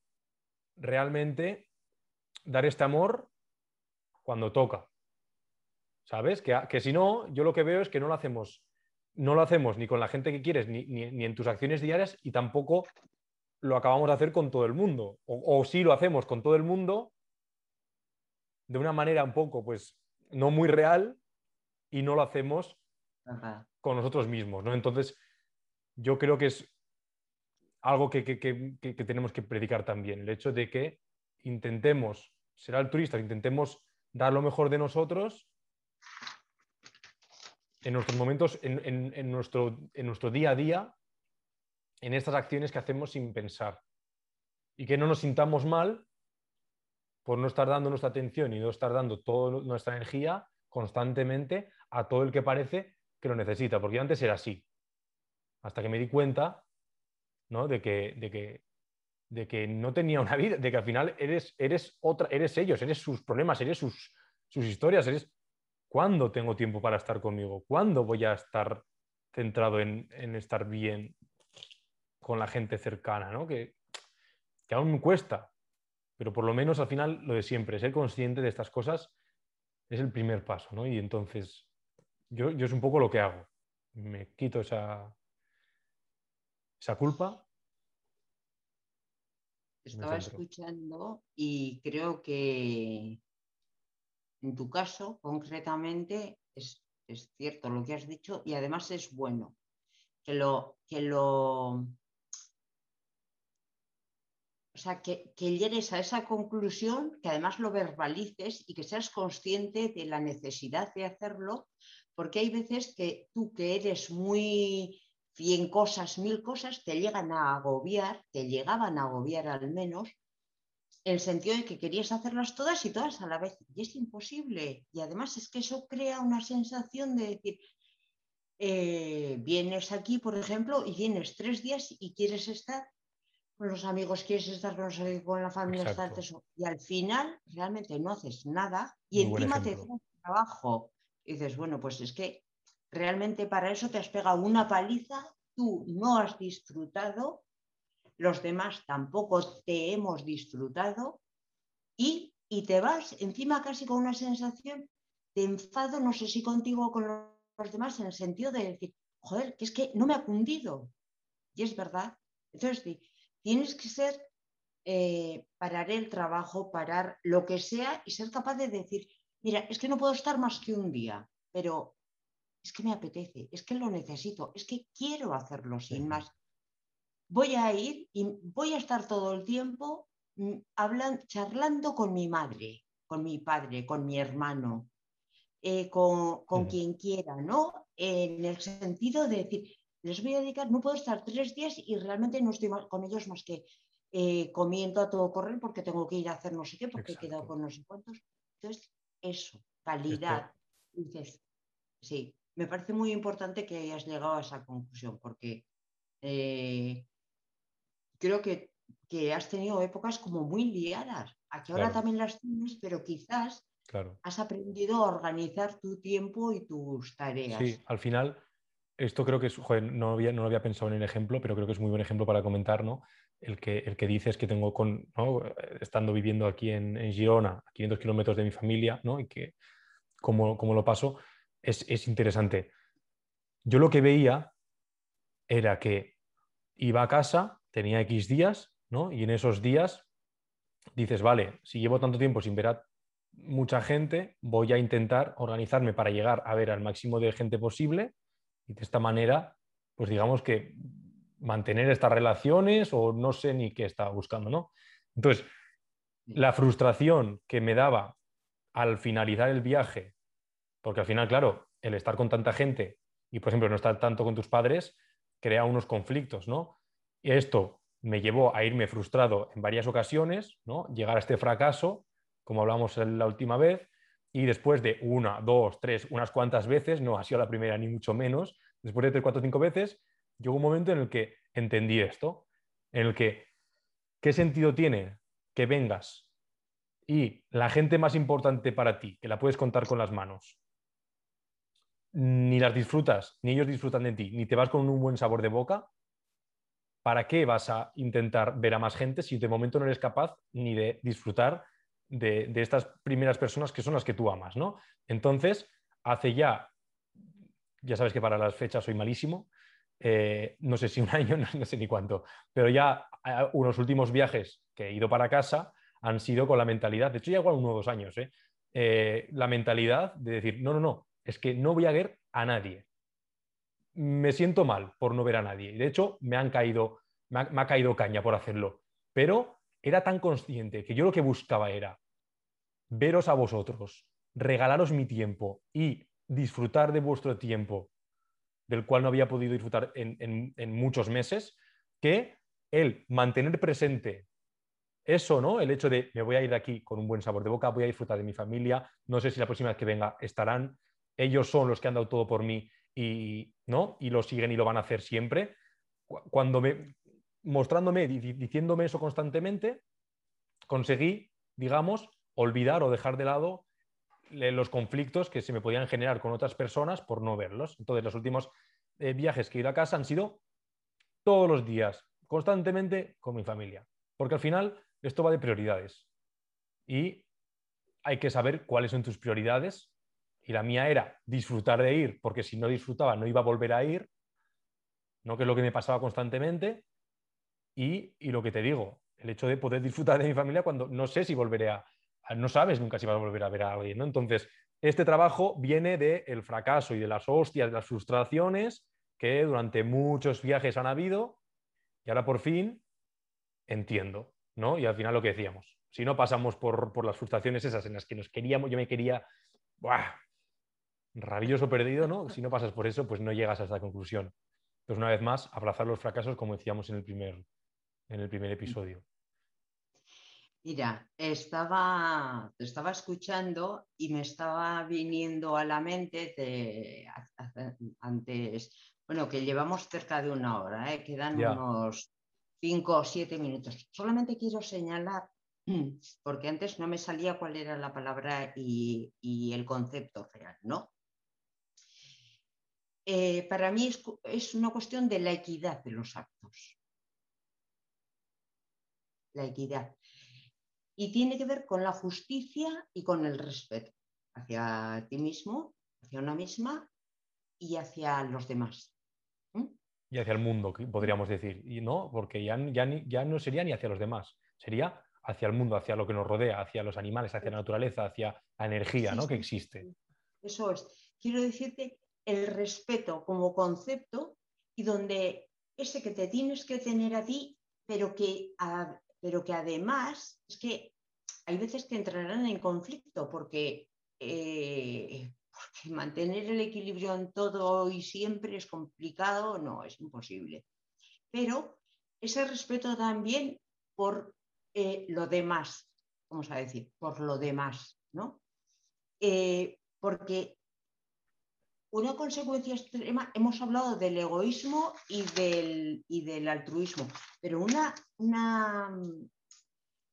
realmente dar este amor cuando toca. ¿Sabes? Que, que si no, yo lo que veo es que no lo hacemos no lo hacemos ni con la gente que quieres, ni, en tus acciones diarias, y tampoco lo acabamos de hacer con todo el mundo. O, si lo hacemos con todo el mundo de una manera un poco, pues, no muy real, y no lo hacemos con nosotros mismos, ¿no? Entonces, yo creo que es algo que, que, tenemos que predicar también, el hecho de que intentemos ser altruistas, intentemos dar lo mejor de nosotros en nuestros momentos, en, nuestro, en nuestro día a día, en estas acciones que hacemos sin pensar. Y que no nos sintamos mal por no estar dando nuestra atención y no estar dando toda nuestra energía constantemente a todo el que parece que lo necesita. Porque yo antes era así. Hasta que me di cuenta ¿no? de, que, de, que, de que no tenía una vida, de que al final eres, eres, otra, eres ellos, eres sus problemas, eres sus, sus historias, es cuándo tengo tiempo para estar conmigo, cuándo voy a estar centrado en, estar bien con la gente cercana, ¿no? Que, que aún me cuesta, pero por lo menos al final lo de siempre, ser consciente de estas cosas es el primer paso, ¿no? Y entonces yo, yo es un poco lo que hago, me quito esa, esa culpa. Estaba escuchando y creo que en tu caso concretamente es, es, cierto lo que has dicho y además es bueno que lo, que lo sea, que, llegues a esa conclusión, que además lo verbalices y que seas consciente de la necesidad de hacerlo, porque hay veces que tú que eres muy cien cosas, mil cosas, te llegan a agobiar, te llegaban a agobiar al menos, en el sentido de que querías hacerlas todas y todas a la vez. Y es imposible. Y además es que eso crea una sensación de decir, eh, vienes aquí, por ejemplo, y vienes tres días y quieres estar con los amigos, quieres estar con, con la familia, estar, y al final realmente no haces nada y encima te un trabajo. Y dices, bueno, pues es que realmente para eso te has pegado una paliza, tú no has disfrutado, los demás tampoco te hemos disfrutado y, y te vas encima casi con una sensación de enfado, no sé si contigo o con los demás, en el sentido de decir, joder, que es que no me ha cundido. Y es verdad. Entonces, Tienes que ser, eh, parar el trabajo, parar lo que sea y ser capaz de decir, mira, es que no puedo estar más que un día, pero es que me apetece, es que lo necesito, es que quiero hacerlo sin más. Voy a ir y voy a estar todo el tiempo mm, hablando, charlando con mi madre, con mi padre, con mi hermano, eh, con, quien quiera, ¿no? En el sentido de decir, les voy a dedicar, no puedo estar tres días y realmente no estoy con ellos más que eh, comiendo a todo correr porque tengo que ir a hacer no sé qué, porque he quedado con no sé cuántos. Entonces, eso, calidad. Dices, sí, me parece muy importante que hayas llegado a esa conclusión porque eh, creo que, que, has tenido épocas como muy liadas. Aquí ahora también las tienes, pero quizás has aprendido a organizar tu tiempo y tus tareas. Sí, al final esto creo que es, no, había, no lo había pensado en el ejemplo, pero creo que es muy buen ejemplo para comentar, ¿no? El que, el que dices que tengo con, estando viviendo aquí en, Girona, a 500 kilómetros de mi familia, ¿no? Y que como, lo paso, es, es interesante. Yo lo que veía era que iba a casa, tenía X días, ¿no? Y en esos días dices, vale, si llevo tanto tiempo sin ver a mucha gente, voy a intentar organizarme para llegar a ver al máximo de gente posible y de esta manera, pues digamos que mantener estas relaciones o no sé ni qué estaba buscando, ¿no? Entonces, la frustración que me daba al finalizar el viaje, porque al final, claro, el estar con tanta gente y, por ejemplo, no estar tanto con tus padres, crea unos conflictos, ¿no? Y esto me llevó a irme frustrado en varias ocasiones, ¿no? Llegar a este fracaso, como hablamos la última vez, y después de una, dos, tres, unas cuantas veces, no ha sido la primera ni mucho menos, después de tres, cuatro, cinco veces, llegó un momento en el que entendí esto, en el que, ¿qué sentido tiene que vengas y la gente más importante para ti, que la puedes contar con las manos, ni las disfrutas, ni ellos disfrutan de ti, ni te vas con un buen sabor de boca, ¿para qué vas a intentar ver a más gente si de momento no eres capaz ni de disfrutar de, estas primeras personas que son las que tú amas, ¿no? Entonces, hace ya, ya sabes que para las fechas soy malísimo, eh, no sé si un año, no, sé ni cuánto, pero ya eh, unos últimos viajes que he ido para casa han sido con la mentalidad, de hecho ya igual uno o dos años, ¿eh? la mentalidad de decir, no, no, no, es que no voy a ver a nadie. Me siento mal por no ver a nadie. De hecho, me han caído, me ha caído caña por hacerlo. Pero era tan consciente que yo lo que buscaba era veros a vosotros, regalaros mi tiempo y disfrutar de vuestro tiempo, del cual no había podido disfrutar en, muchos meses, que el mantener presente eso, ¿no? El hecho de me voy a ir de aquí con un buen sabor de boca, voy a disfrutar de mi familia, no sé si la próxima vez que venga estarán, ellos son los que han dado todo por mí y, ¿no? y lo siguen y lo van a hacer siempre. Cuando me, mostrándome, diciéndome eso constantemente, conseguí, digamos, olvidar o dejar de lado los conflictos que se me podían generar con otras personas por no verlos. Entonces, los últimos eh, viajes que he ido a casa han sido todos los días, constantemente con mi familia. Porque al final esto va de prioridades. Y hay que saber cuáles son tus prioridades. Y la mía era disfrutar de ir, porque si no disfrutaba no iba a volver a ir, ¿no? que es lo que me pasaba constantemente. Y, y lo que te digo, el hecho de poder disfrutar de mi familia cuando no sé si volveré a, no sabes nunca si vas a volver a ver a alguien, ¿no? Entonces, este trabajo viene del fracaso y de las hostias, de las frustraciones que durante muchos viajes han habido y ahora por fin entiendo, ¿no? Y al final lo que decíamos, si no pasamos por, las frustraciones esas en las que nos queríamos, yo me quería, ¡buah! rabioso perdido, ¿no? Si no pasas por eso, pues no llegas a esta conclusión. Pues una vez más, abrazar los fracasos como decíamos en el primer, en el primer episodio. Mira, estaba, te estaba escuchando y me estaba viniendo a la mente de, antes, bueno, que llevamos cerca de una hora, ¿eh? quedan unos cinco o siete minutos. Solamente quiero señalar, porque antes no me salía cuál era la palabra y, el concepto real, ¿no? Eh, para mí es una cuestión de la equidad de los actos. La equidad y tiene que ver con la justicia y con el respeto hacia ti mismo, hacia una misma y hacia los demás. Y hacia el mundo, podríamos decir. Y no, porque ya, ya, no sería ni hacia los demás, sería hacia el mundo, hacia lo que nos rodea, hacia los animales, hacia la naturaleza, hacia la energía ¿no? que existe. Eso es. Quiero decirte el respeto como concepto y donde ese que te tienes que tener a ti, pero que pero que además es que hay veces que entrarán en conflicto porque, eh, mantener el equilibrio en todo y siempre es complicado, no, es imposible. Pero ese respeto también por eh, lo demás, vamos a decir, por lo demás, ¿no? Eh, porque una consecuencia extrema, hemos hablado del egoísmo y del, del altruismo, pero una, una,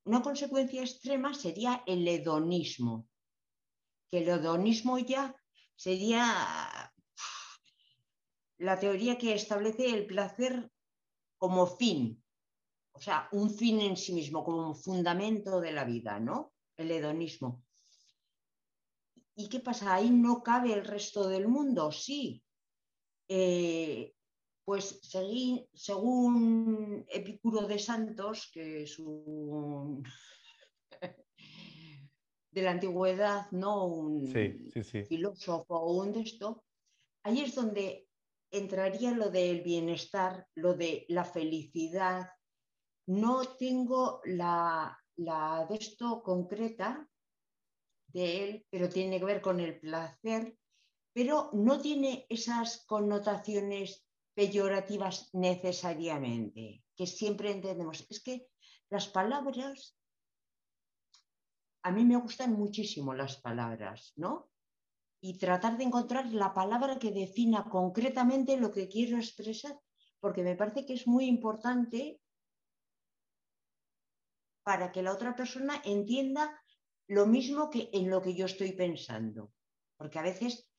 una, consecuencia extrema sería el hedonismo, que el hedonismo ya sería la teoría que establece el placer como fin, o sea, un fin en sí mismo, como fundamento de la vida, ¿no? El hedonismo. ¿Y qué pasa? ¿Ahí no cabe el resto del mundo? Sí. Eh, pues según Epicuro de Santos, que es un de la antigüedad, ¿no? Un filósofo o un de esto, ahí es donde entraría lo del bienestar, lo de la felicidad. No tengo la, la de esto concreta, de él, pero tiene que ver con el placer, pero no tiene esas connotaciones peyorativas necesariamente, que siempre entendemos. Es que las palabras, a mí me gustan muchísimo las palabras, ¿no? Y tratar de encontrar la palabra que defina concretamente lo que quiero expresar, porque me parece que es muy importante para que la otra persona entienda lo mismo que en lo que yo estoy pensando. Porque a veces,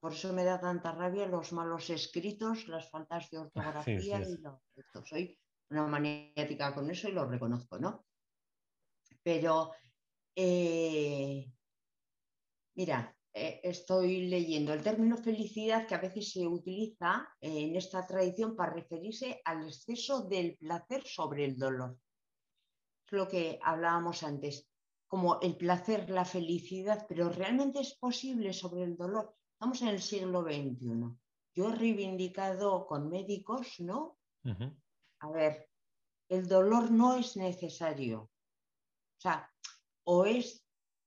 por eso me da tanta rabia los malos escritos, las faltas de ortografía. Y soy una maniática con eso y lo reconozco, ¿no? Pero, eh, mira, eh, estoy leyendo el término felicidad que a veces se utiliza en esta tradición para referirse al exceso del placer sobre el dolor. Es lo que hablábamos antes como el placer, la felicidad, pero realmente es posible sobre el dolor. Estamos en el siglo XXI. Yo he reivindicado con médicos, ¿no? A ver, el dolor no es necesario. O sea, o es,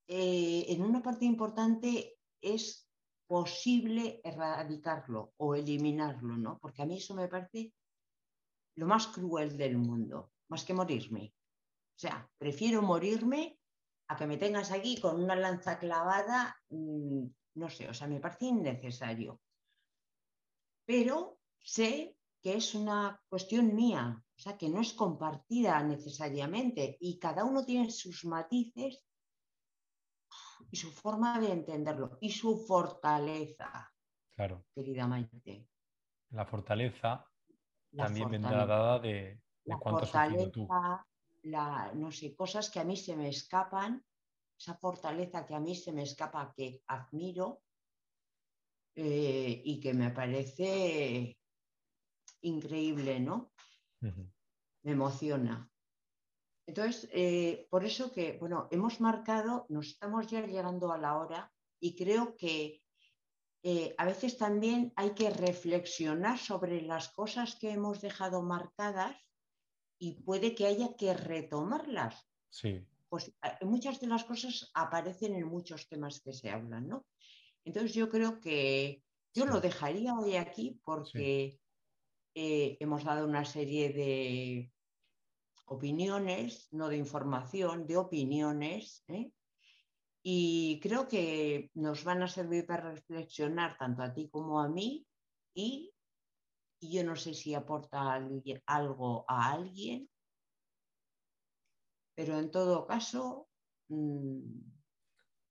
eh, en una parte importante, es posible erradicarlo o eliminarlo, ¿no? Porque a mí eso me parece lo más cruel del mundo, más que morirme. O sea, prefiero morirme a que me tengas aquí con una lanza clavada, mm, no sé, o sea, me parece innecesario. Pero sé que es una cuestión mía, o sea, que no es compartida necesariamente y cada uno tiene sus matices. y su forma de entenderlo y su fortaleza. Claro. Querida Maite. La fortaleza también vendrá dada de, de cuánto has tú. La, no sé, cosas que a mí se me escapan, esa fortaleza que a mí se me escapa, que admiro eh, y que me parece increíble, ¿no? Me emociona. Entonces, eh, por eso que, bueno, hemos marcado, nos estamos ya llegando a la hora y creo que eh, a veces también hay que reflexionar sobre las cosas que hemos dejado marcadas y puede que haya que retomarlas. Sí. Pues muchas de las cosas aparecen en muchos temas que se hablan, ¿no? Entonces yo creo que yo lo dejaría hoy aquí porque eh, hemos dado una serie de opiniones, no de información, de opiniones, ¿eh? y creo que nos van a servir para reflexionar tanto a ti como a mí y, yo no sé si aporta algo a alguien, pero en todo caso mm,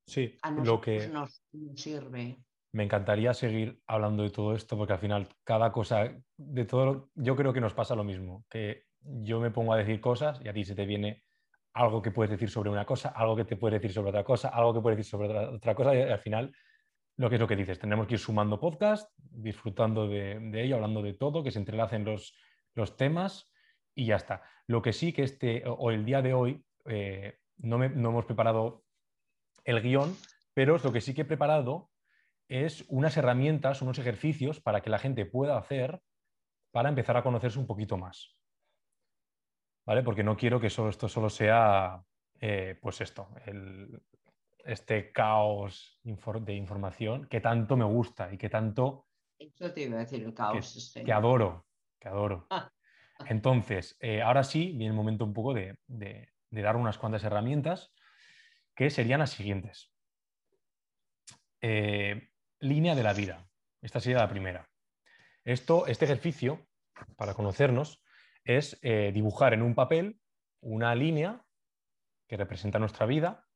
sí, a lo que nos, sirve. Me encantaría seguir hablando de todo esto porque al final cada cosa, de todo, yo creo que nos pasa lo mismo, que yo me pongo a decir cosas y a ti se te viene algo que puedes decir sobre una cosa, algo que te puedes decir sobre otra cosa, algo que puedes decir sobre otra, cosa y al final lo que es lo que dices, tenemos que ir sumando podcast, disfrutando de, ello, hablando de todo, que se entrelacen los, los temas y ya está. Lo que sí que este, o el día de hoy, eh, no, no, hemos preparado el guion, pero lo que sí que he preparado es unas herramientas, unos ejercicios para que la gente pueda hacer para empezar a conocerse un poquito más. ¿vale? Porque no quiero que solo esto solo sea, eh, pues esto, este caos de información que tanto me gusta y que tanto... Eso te iba a decir, el caos. Que, adoro, que adoro. Entonces, eh, ahora sí, viene el momento un poco de, dar unas cuantas herramientas que serían las siguientes. Eh, línea de la vida. Esta sería la primera. Esto, este ejercicio, para conocernos, es eh, dibujar en un papel una línea que representa nuestra vida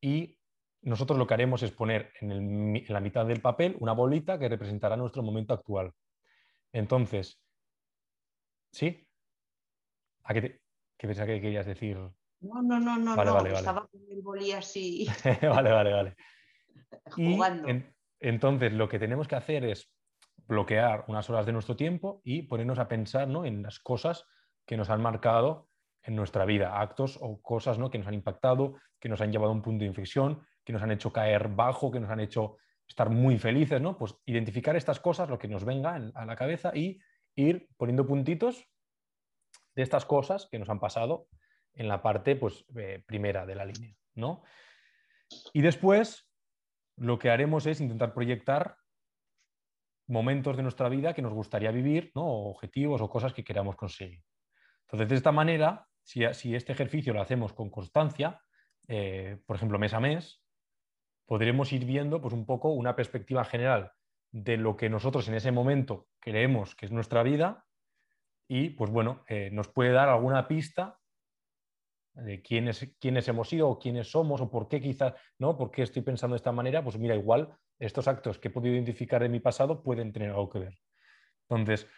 y nosotros lo que haremos es poner en, la mitad del papel una bolita que representará nuestro momento actual. Entonces, ¿sí? ¿A qué, te, qué pensaba que querías decir? No, no, no, no, vale, no. Vale, estaba con el bolí así. vale, vale, vale. Jugando. entonces, lo que tenemos que hacer es bloquear unas horas de nuestro tiempo y ponernos a pensar en las cosas que nos han marcado en nuestra vida, actos o cosas ¿no? que nos han impactado, que nos han llevado a un punto de inflexión, que nos han hecho caer bajo, que nos han hecho estar muy felices, ¿no? Pues identificar estas cosas, lo que nos venga a la cabeza y ir poniendo puntitos de estas cosas que nos han pasado en la parte pues, eh, primera de la línea, ¿no? Y después lo que haremos es intentar proyectar momentos de nuestra vida que nos gustaría vivir, ¿no? objetivos o cosas que queramos conseguir. Entonces, de esta manera, si, este ejercicio lo hacemos con constancia, eh, por ejemplo, mes a mes, podremos ir viendo pues, un poco una perspectiva general de lo que nosotros en ese momento creemos que es nuestra vida y, pues bueno, eh, nos puede dar alguna pista de quiénes, hemos sido o quiénes somos o por qué quizás, ¿no? ¿Por qué estoy pensando de esta manera? Pues mira, igual estos actos que he podido identificar en mi pasado pueden tener algo que ver. Entonces,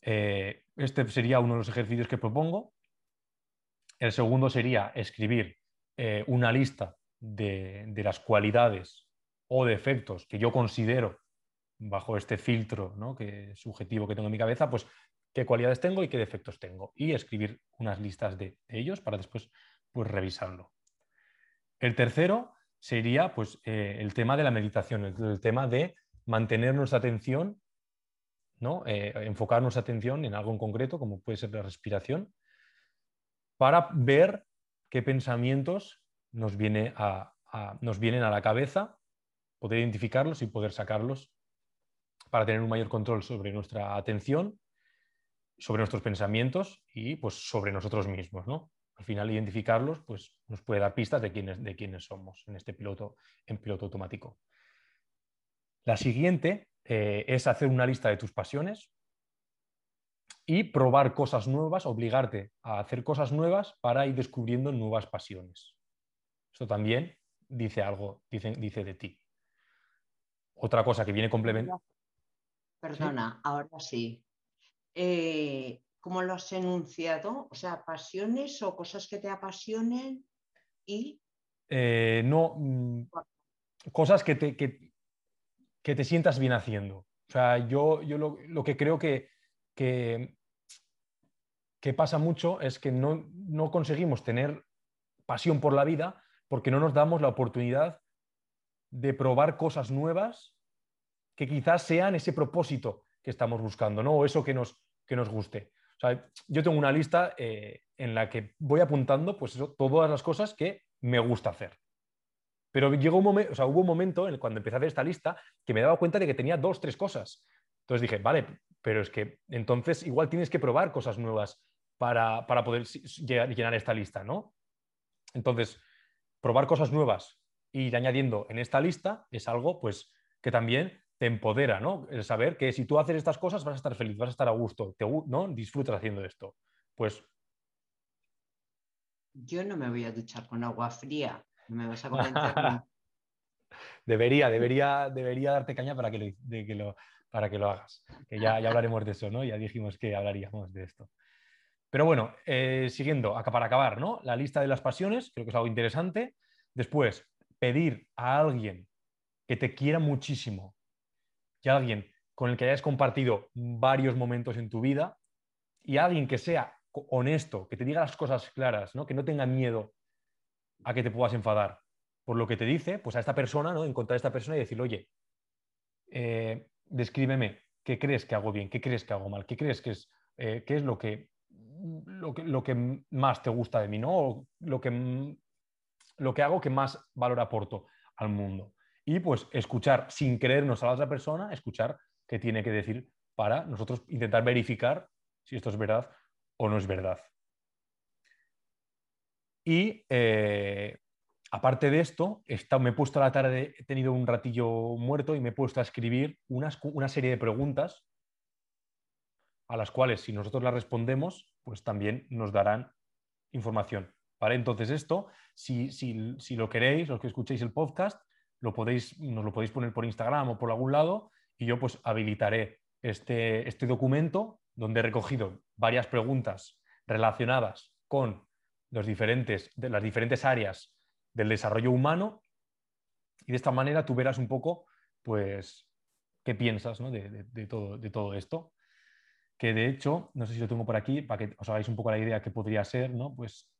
eh, este sería uno de los ejercicios que propongo. El segundo sería escribir eh, una lista de, las cualidades o defectos que yo considero bajo este filtro ¿no? que, subjetivo que tengo en mi cabeza, pues qué cualidades tengo y qué defectos tengo. Y escribir unas listas de, ellos para después pues, revisarlo. El tercero sería pues, eh, el tema de la meditación, el, tema de mantener nuestra atención, ¿no? Eh, enfocar nuestra atención en algo en concreto, como puede ser la respiración, para ver qué pensamientos nos, viene nos vienen a la cabeza, poder identificarlos y poder sacarlos para tener un mayor control sobre nuestra atención sobre nuestros pensamientos y pues sobre nosotros mismos, ¿no? Al final identificarlos pues nos puede dar pistas de quiénes, de somos en este piloto, en piloto automático. La siguiente eh, es hacer una lista de tus pasiones y probar cosas nuevas, obligarte a hacer cosas nuevas para ir descubriendo nuevas pasiones. Esto también dice algo, dice, dice de ti. Otra cosa que viene complementando. Perdona, ahora sí. Eh, ¿Cómo lo has enunciado? O sea, pasiones o cosas que te apasionen y... Eh, no, mm, cosas que te, que, te sientas bien haciendo. O sea, yo, yo lo, que creo que, que, pasa mucho es que no, no conseguimos tener pasión por la vida porque no nos damos la oportunidad de probar cosas nuevas que quizás sean ese propósito que estamos buscando, ¿no? O eso que nos, que nos guste. yo tengo una lista eh, en la que voy apuntando pues todas las cosas que me gusta hacer. Pero llegó un momento, o sea, hubo un momento cuando empecé a hacer esta lista que me daba cuenta de que tenía dos, tres cosas. Entonces dije, vale, pero es que entonces igual tienes que probar cosas nuevas para, para poder llenar esta lista, ¿no? Entonces, probar cosas nuevas y ir añadiendo en esta lista es algo pues que también te empodera, ¿no? El saber que si tú haces estas cosas vas a estar feliz, vas a estar a gusto, te, ¿no? Disfrutas haciendo esto. Pues... Yo no me voy a duchar con agua fría, me vas a comentar. debería, debería, debería darte caña para que lo, para que lo hagas. Que ya, ya hablaremos de eso, ¿no? Ya dijimos que hablaríamos de esto. Pero bueno, eh, siguiendo, acá para acabar, ¿no? La lista de las pasiones, creo que es algo interesante. Después, pedir a alguien que te quiera muchísimo y alguien con el que hayas compartido varios momentos en tu vida y alguien que sea honesto, que te diga las cosas claras, ¿no? que no tenga miedo a que te puedas enfadar por lo que te dice, pues a esta persona, ¿no? encontrar a esta persona y decirle, oye, eh, descríbeme qué crees que hago bien, qué crees que hago mal, qué crees que es, eh, qué es lo que, lo que, lo que más te gusta de mí, ¿no? Lo que, lo que hago que más valor aporto al mundo y pues escuchar sin creernos a la otra persona, escuchar qué tiene que decir para nosotros intentar verificar si esto es verdad o no es verdad. Y eh, aparte de esto, me he puesto a la tarde, he tenido un ratillo muerto y me he puesto a escribir una serie de preguntas a las cuales si nosotros las respondemos, pues también nos darán información. ¿vale? Entonces esto, si, si lo queréis, los que escuchéis el podcast, lo podéis, nos lo podéis poner por Instagram o por algún lado y yo pues habilitaré este, este documento donde he recogido varias preguntas relacionadas con los diferentes, de las diferentes áreas del desarrollo humano y de esta manera tú verás un poco pues qué piensas de, todo, de todo esto que de hecho, no sé si lo tengo por aquí, para que os hagáis un poco la idea que podría ser, ¿no? Pues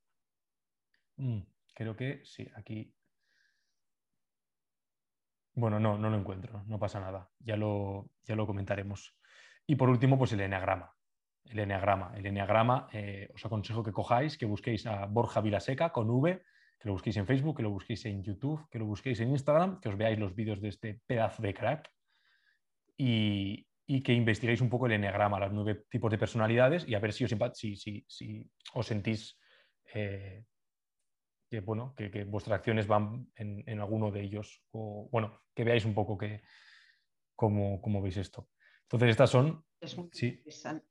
mm, creo que sí, aquí bueno, no, no lo encuentro, no pasa nada, ya lo, ya lo comentaremos. Y por último, pues el eneagrama. El eneagrama. El eneagrama, eh, os aconsejo que cojáis, que busquéis a Borja Vilaseca con V, que lo busquéis en Facebook, que lo busquéis en YouTube, que lo busquéis en Instagram, que os veáis los vídeos de este pedazo de crack y, que investiguéis un poco el eneagrama, los nueve tipos de personalidades y a ver si os, si, si, si os sentís eh, que, bueno, que, vuestras acciones van en, alguno de ellos. O, bueno, que veáis un poco que, cómo, veis esto. Entonces, estas son... Es muy, interesante,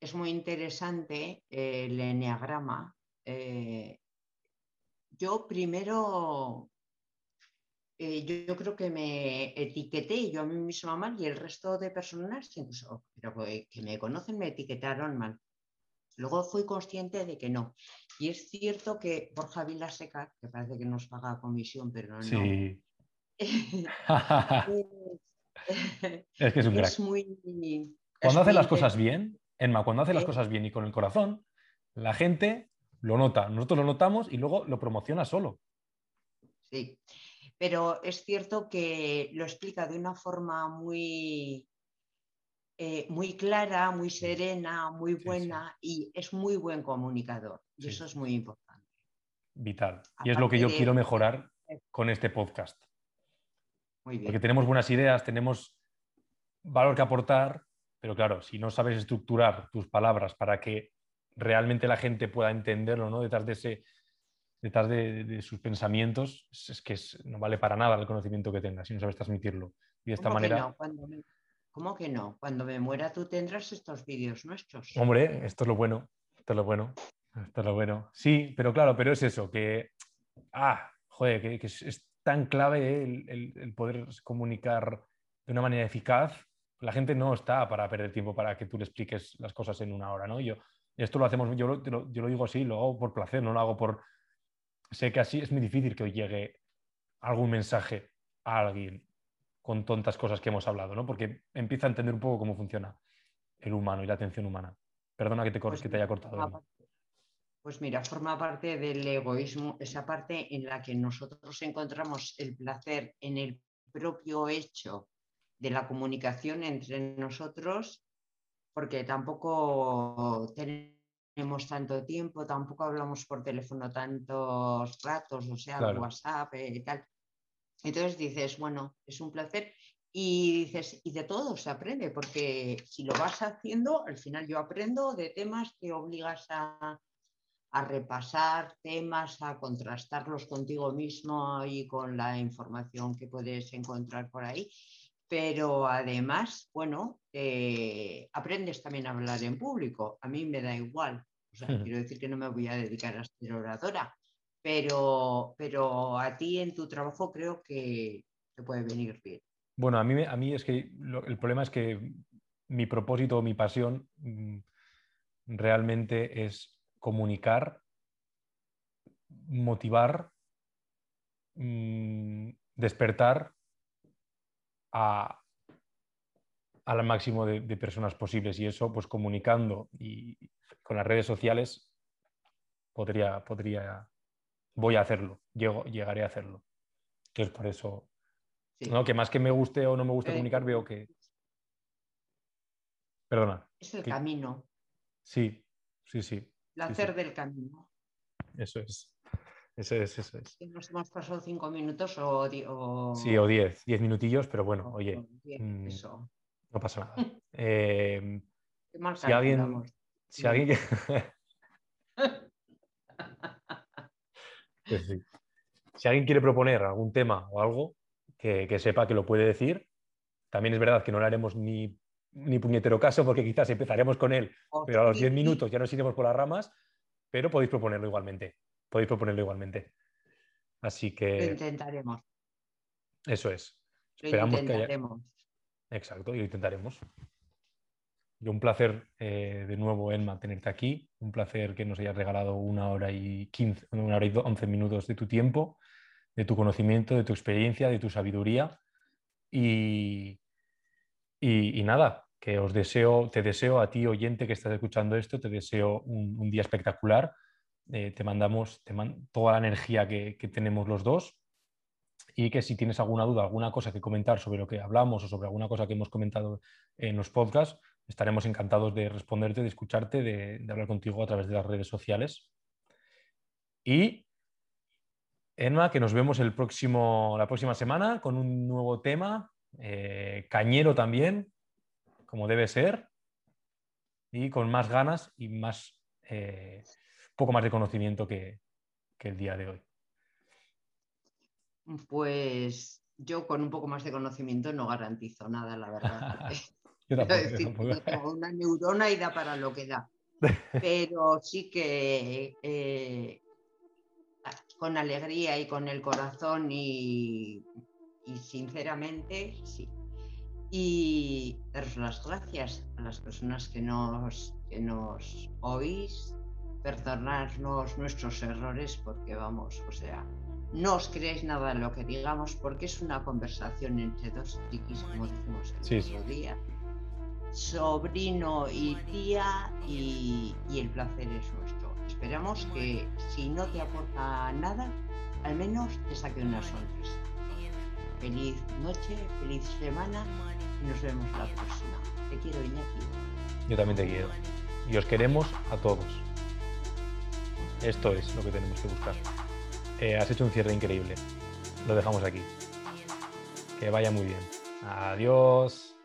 Es muy interesante el enneagrama. Eh, yo primero, eh, yo, creo que me etiqueté yo a mí misma mal y el resto de personas, incluso pero que me conocen, me etiquetaron mal. Luego fui consciente de que no. Y es cierto que Borja Vilaseca, que parece que nos paga comisión, pero no. Sí. es, que es un crack. cuando hace las cosas bien, Emma, cuando hace las cosas bien y con el corazón, la gente lo nota. Nosotros lo notamos y luego lo promociona solo. Sí, pero es cierto que lo explica de una forma muy eh, muy clara, muy serena, muy buena y es muy buen comunicador. Y eso es muy importante. Vital. Y es lo que yo quiero mejorar con este podcast. Muy bien. Porque tenemos buenas ideas, tenemos valor que aportar, pero claro, si no sabes estructurar tus palabras para que realmente la gente pueda entenderlo, ¿no? Detrás de ese, detrás de, sus pensamientos, es, que no vale para nada el conocimiento que tengas si no sabes transmitirlo. Y de esta manera. ¿Cómo que no? Cuando me muera tú tendrás estos vídeos nuestros. Hombre, esto es lo bueno, esto es lo bueno, esto es lo bueno. Sí, pero claro, pero es eso, que, ah, joder, que, es, tan clave el, poder comunicar de una manera eficaz. La gente no está para perder tiempo para que tú le expliques las cosas en una hora, ¿no? Yo, esto lo hacemos, yo lo, yo lo digo así, lo hago por placer, no lo hago por... Sé que así es muy difícil que hoy llegue algún mensaje a alguien con tontas cosas que hemos hablado, ¿no? Porque empieza a entender un poco cómo funciona el humano y la atención humana. Perdona que te, pues que te haya cortado. Pues mira, forma parte del egoísmo, esa parte en la que nosotros encontramos el placer en el propio hecho de la comunicación entre nosotros, porque tampoco tenemos tanto tiempo, tampoco hablamos por teléfono tantos ratos, o sea, WhatsApp y eh, tal. Entonces dices, bueno, es un placer y dices, y de todo se aprende, porque si lo vas haciendo, al final yo aprendo de temas que obligas a, a repasar temas, a contrastarlos contigo mismo y con la información que puedes encontrar por ahí. Pero además, bueno, eh, aprendes también a hablar en público. A mí me da igual. O sea, quiero decir que no me voy a dedicar a ser oradora, pero, pero a ti en tu trabajo creo que te puede venir bien. Bueno, a mí, a mí es que el problema es que mi propósito, mi pasión mm, realmente es comunicar, motivar, mm, despertar a, al máximo de, personas posibles y eso pues comunicando y con las redes sociales podría, podría, voy a hacerlo, llego, llegaré a hacerlo. Entonces por eso, ¿no? que más que me guste o no me guste comunicar, veo que... Perdona. Es el camino. Sí, sí, sí placer del camino. Eso es. Eso es, eso es. Nos hemos pasado cinco minutos o, Sí, o diez, diez minutillos, pero bueno, oye. Mm, eso. No pasa nada. Eh, si alguien. Si alguien. Pues si alguien quiere proponer algún tema o algo, que, que, sepa que lo puede decir. También es verdad que no le haremos ni ni puñetero caso porque quizás empezaremos con él, pero a los 10 minutos ya nos iremos por las ramas, pero podéis proponerlo igualmente. Podéis proponerlo igualmente. Así que... Lo intentaremos. Eso es. Lo Esperamos intentaremos. Exacto, y lo intentaremos. Y un placer eh, de nuevo, Emma, tenerte aquí. Un placer que nos hayas regalado una hora y 15, una hora y 11 minutos de tu tiempo, de tu conocimiento, de tu experiencia, de tu sabiduría. Y, y nada, que os deseo, te deseo a ti, oyente que estás escuchando esto, te deseo un, día espectacular. Eh, te mandamos toda la energía que, tenemos los dos y que si tienes alguna duda, alguna cosa que comentar sobre lo que hablamos o sobre alguna cosa que hemos comentado en los podcasts, estaremos encantados de responderte, de escucharte, de, hablar contigo a través de las redes sociales. Y, Emma, que nos vemos el próximo, la próxima semana con un nuevo tema, eh, cañero también, como debe ser y con más ganas y más, eh, poco más de conocimiento que, el día de hoy. Pues yo con un poco más de conocimiento no garantizo nada, la verdad. yo tampoco, Tengo una neurona y da para lo que da. Pero sí que eh, con alegría y con el corazón y, y sinceramente, sí, y daros las gracias a las personas que nos, que nos oís, perdonarnos nuestros errores porque vamos, o sea, no os creéis nada de lo que digamos porque es una conversación entre dos chiquis, como decimos el otro día. Sobrino y tía y, y el placer es nuestro. Esperamos que si no te aporta nada, al menos te saque una sonrisa. Feliz noche, feliz semana y nos vemos la próxima. Te quiero, Iñaki. Yo también te quiero. Y os queremos a todos. Esto es lo que tenemos que buscar. Eh, has hecho un cierre increíble. Lo dejamos aquí. Que vaya muy bien. Adiós.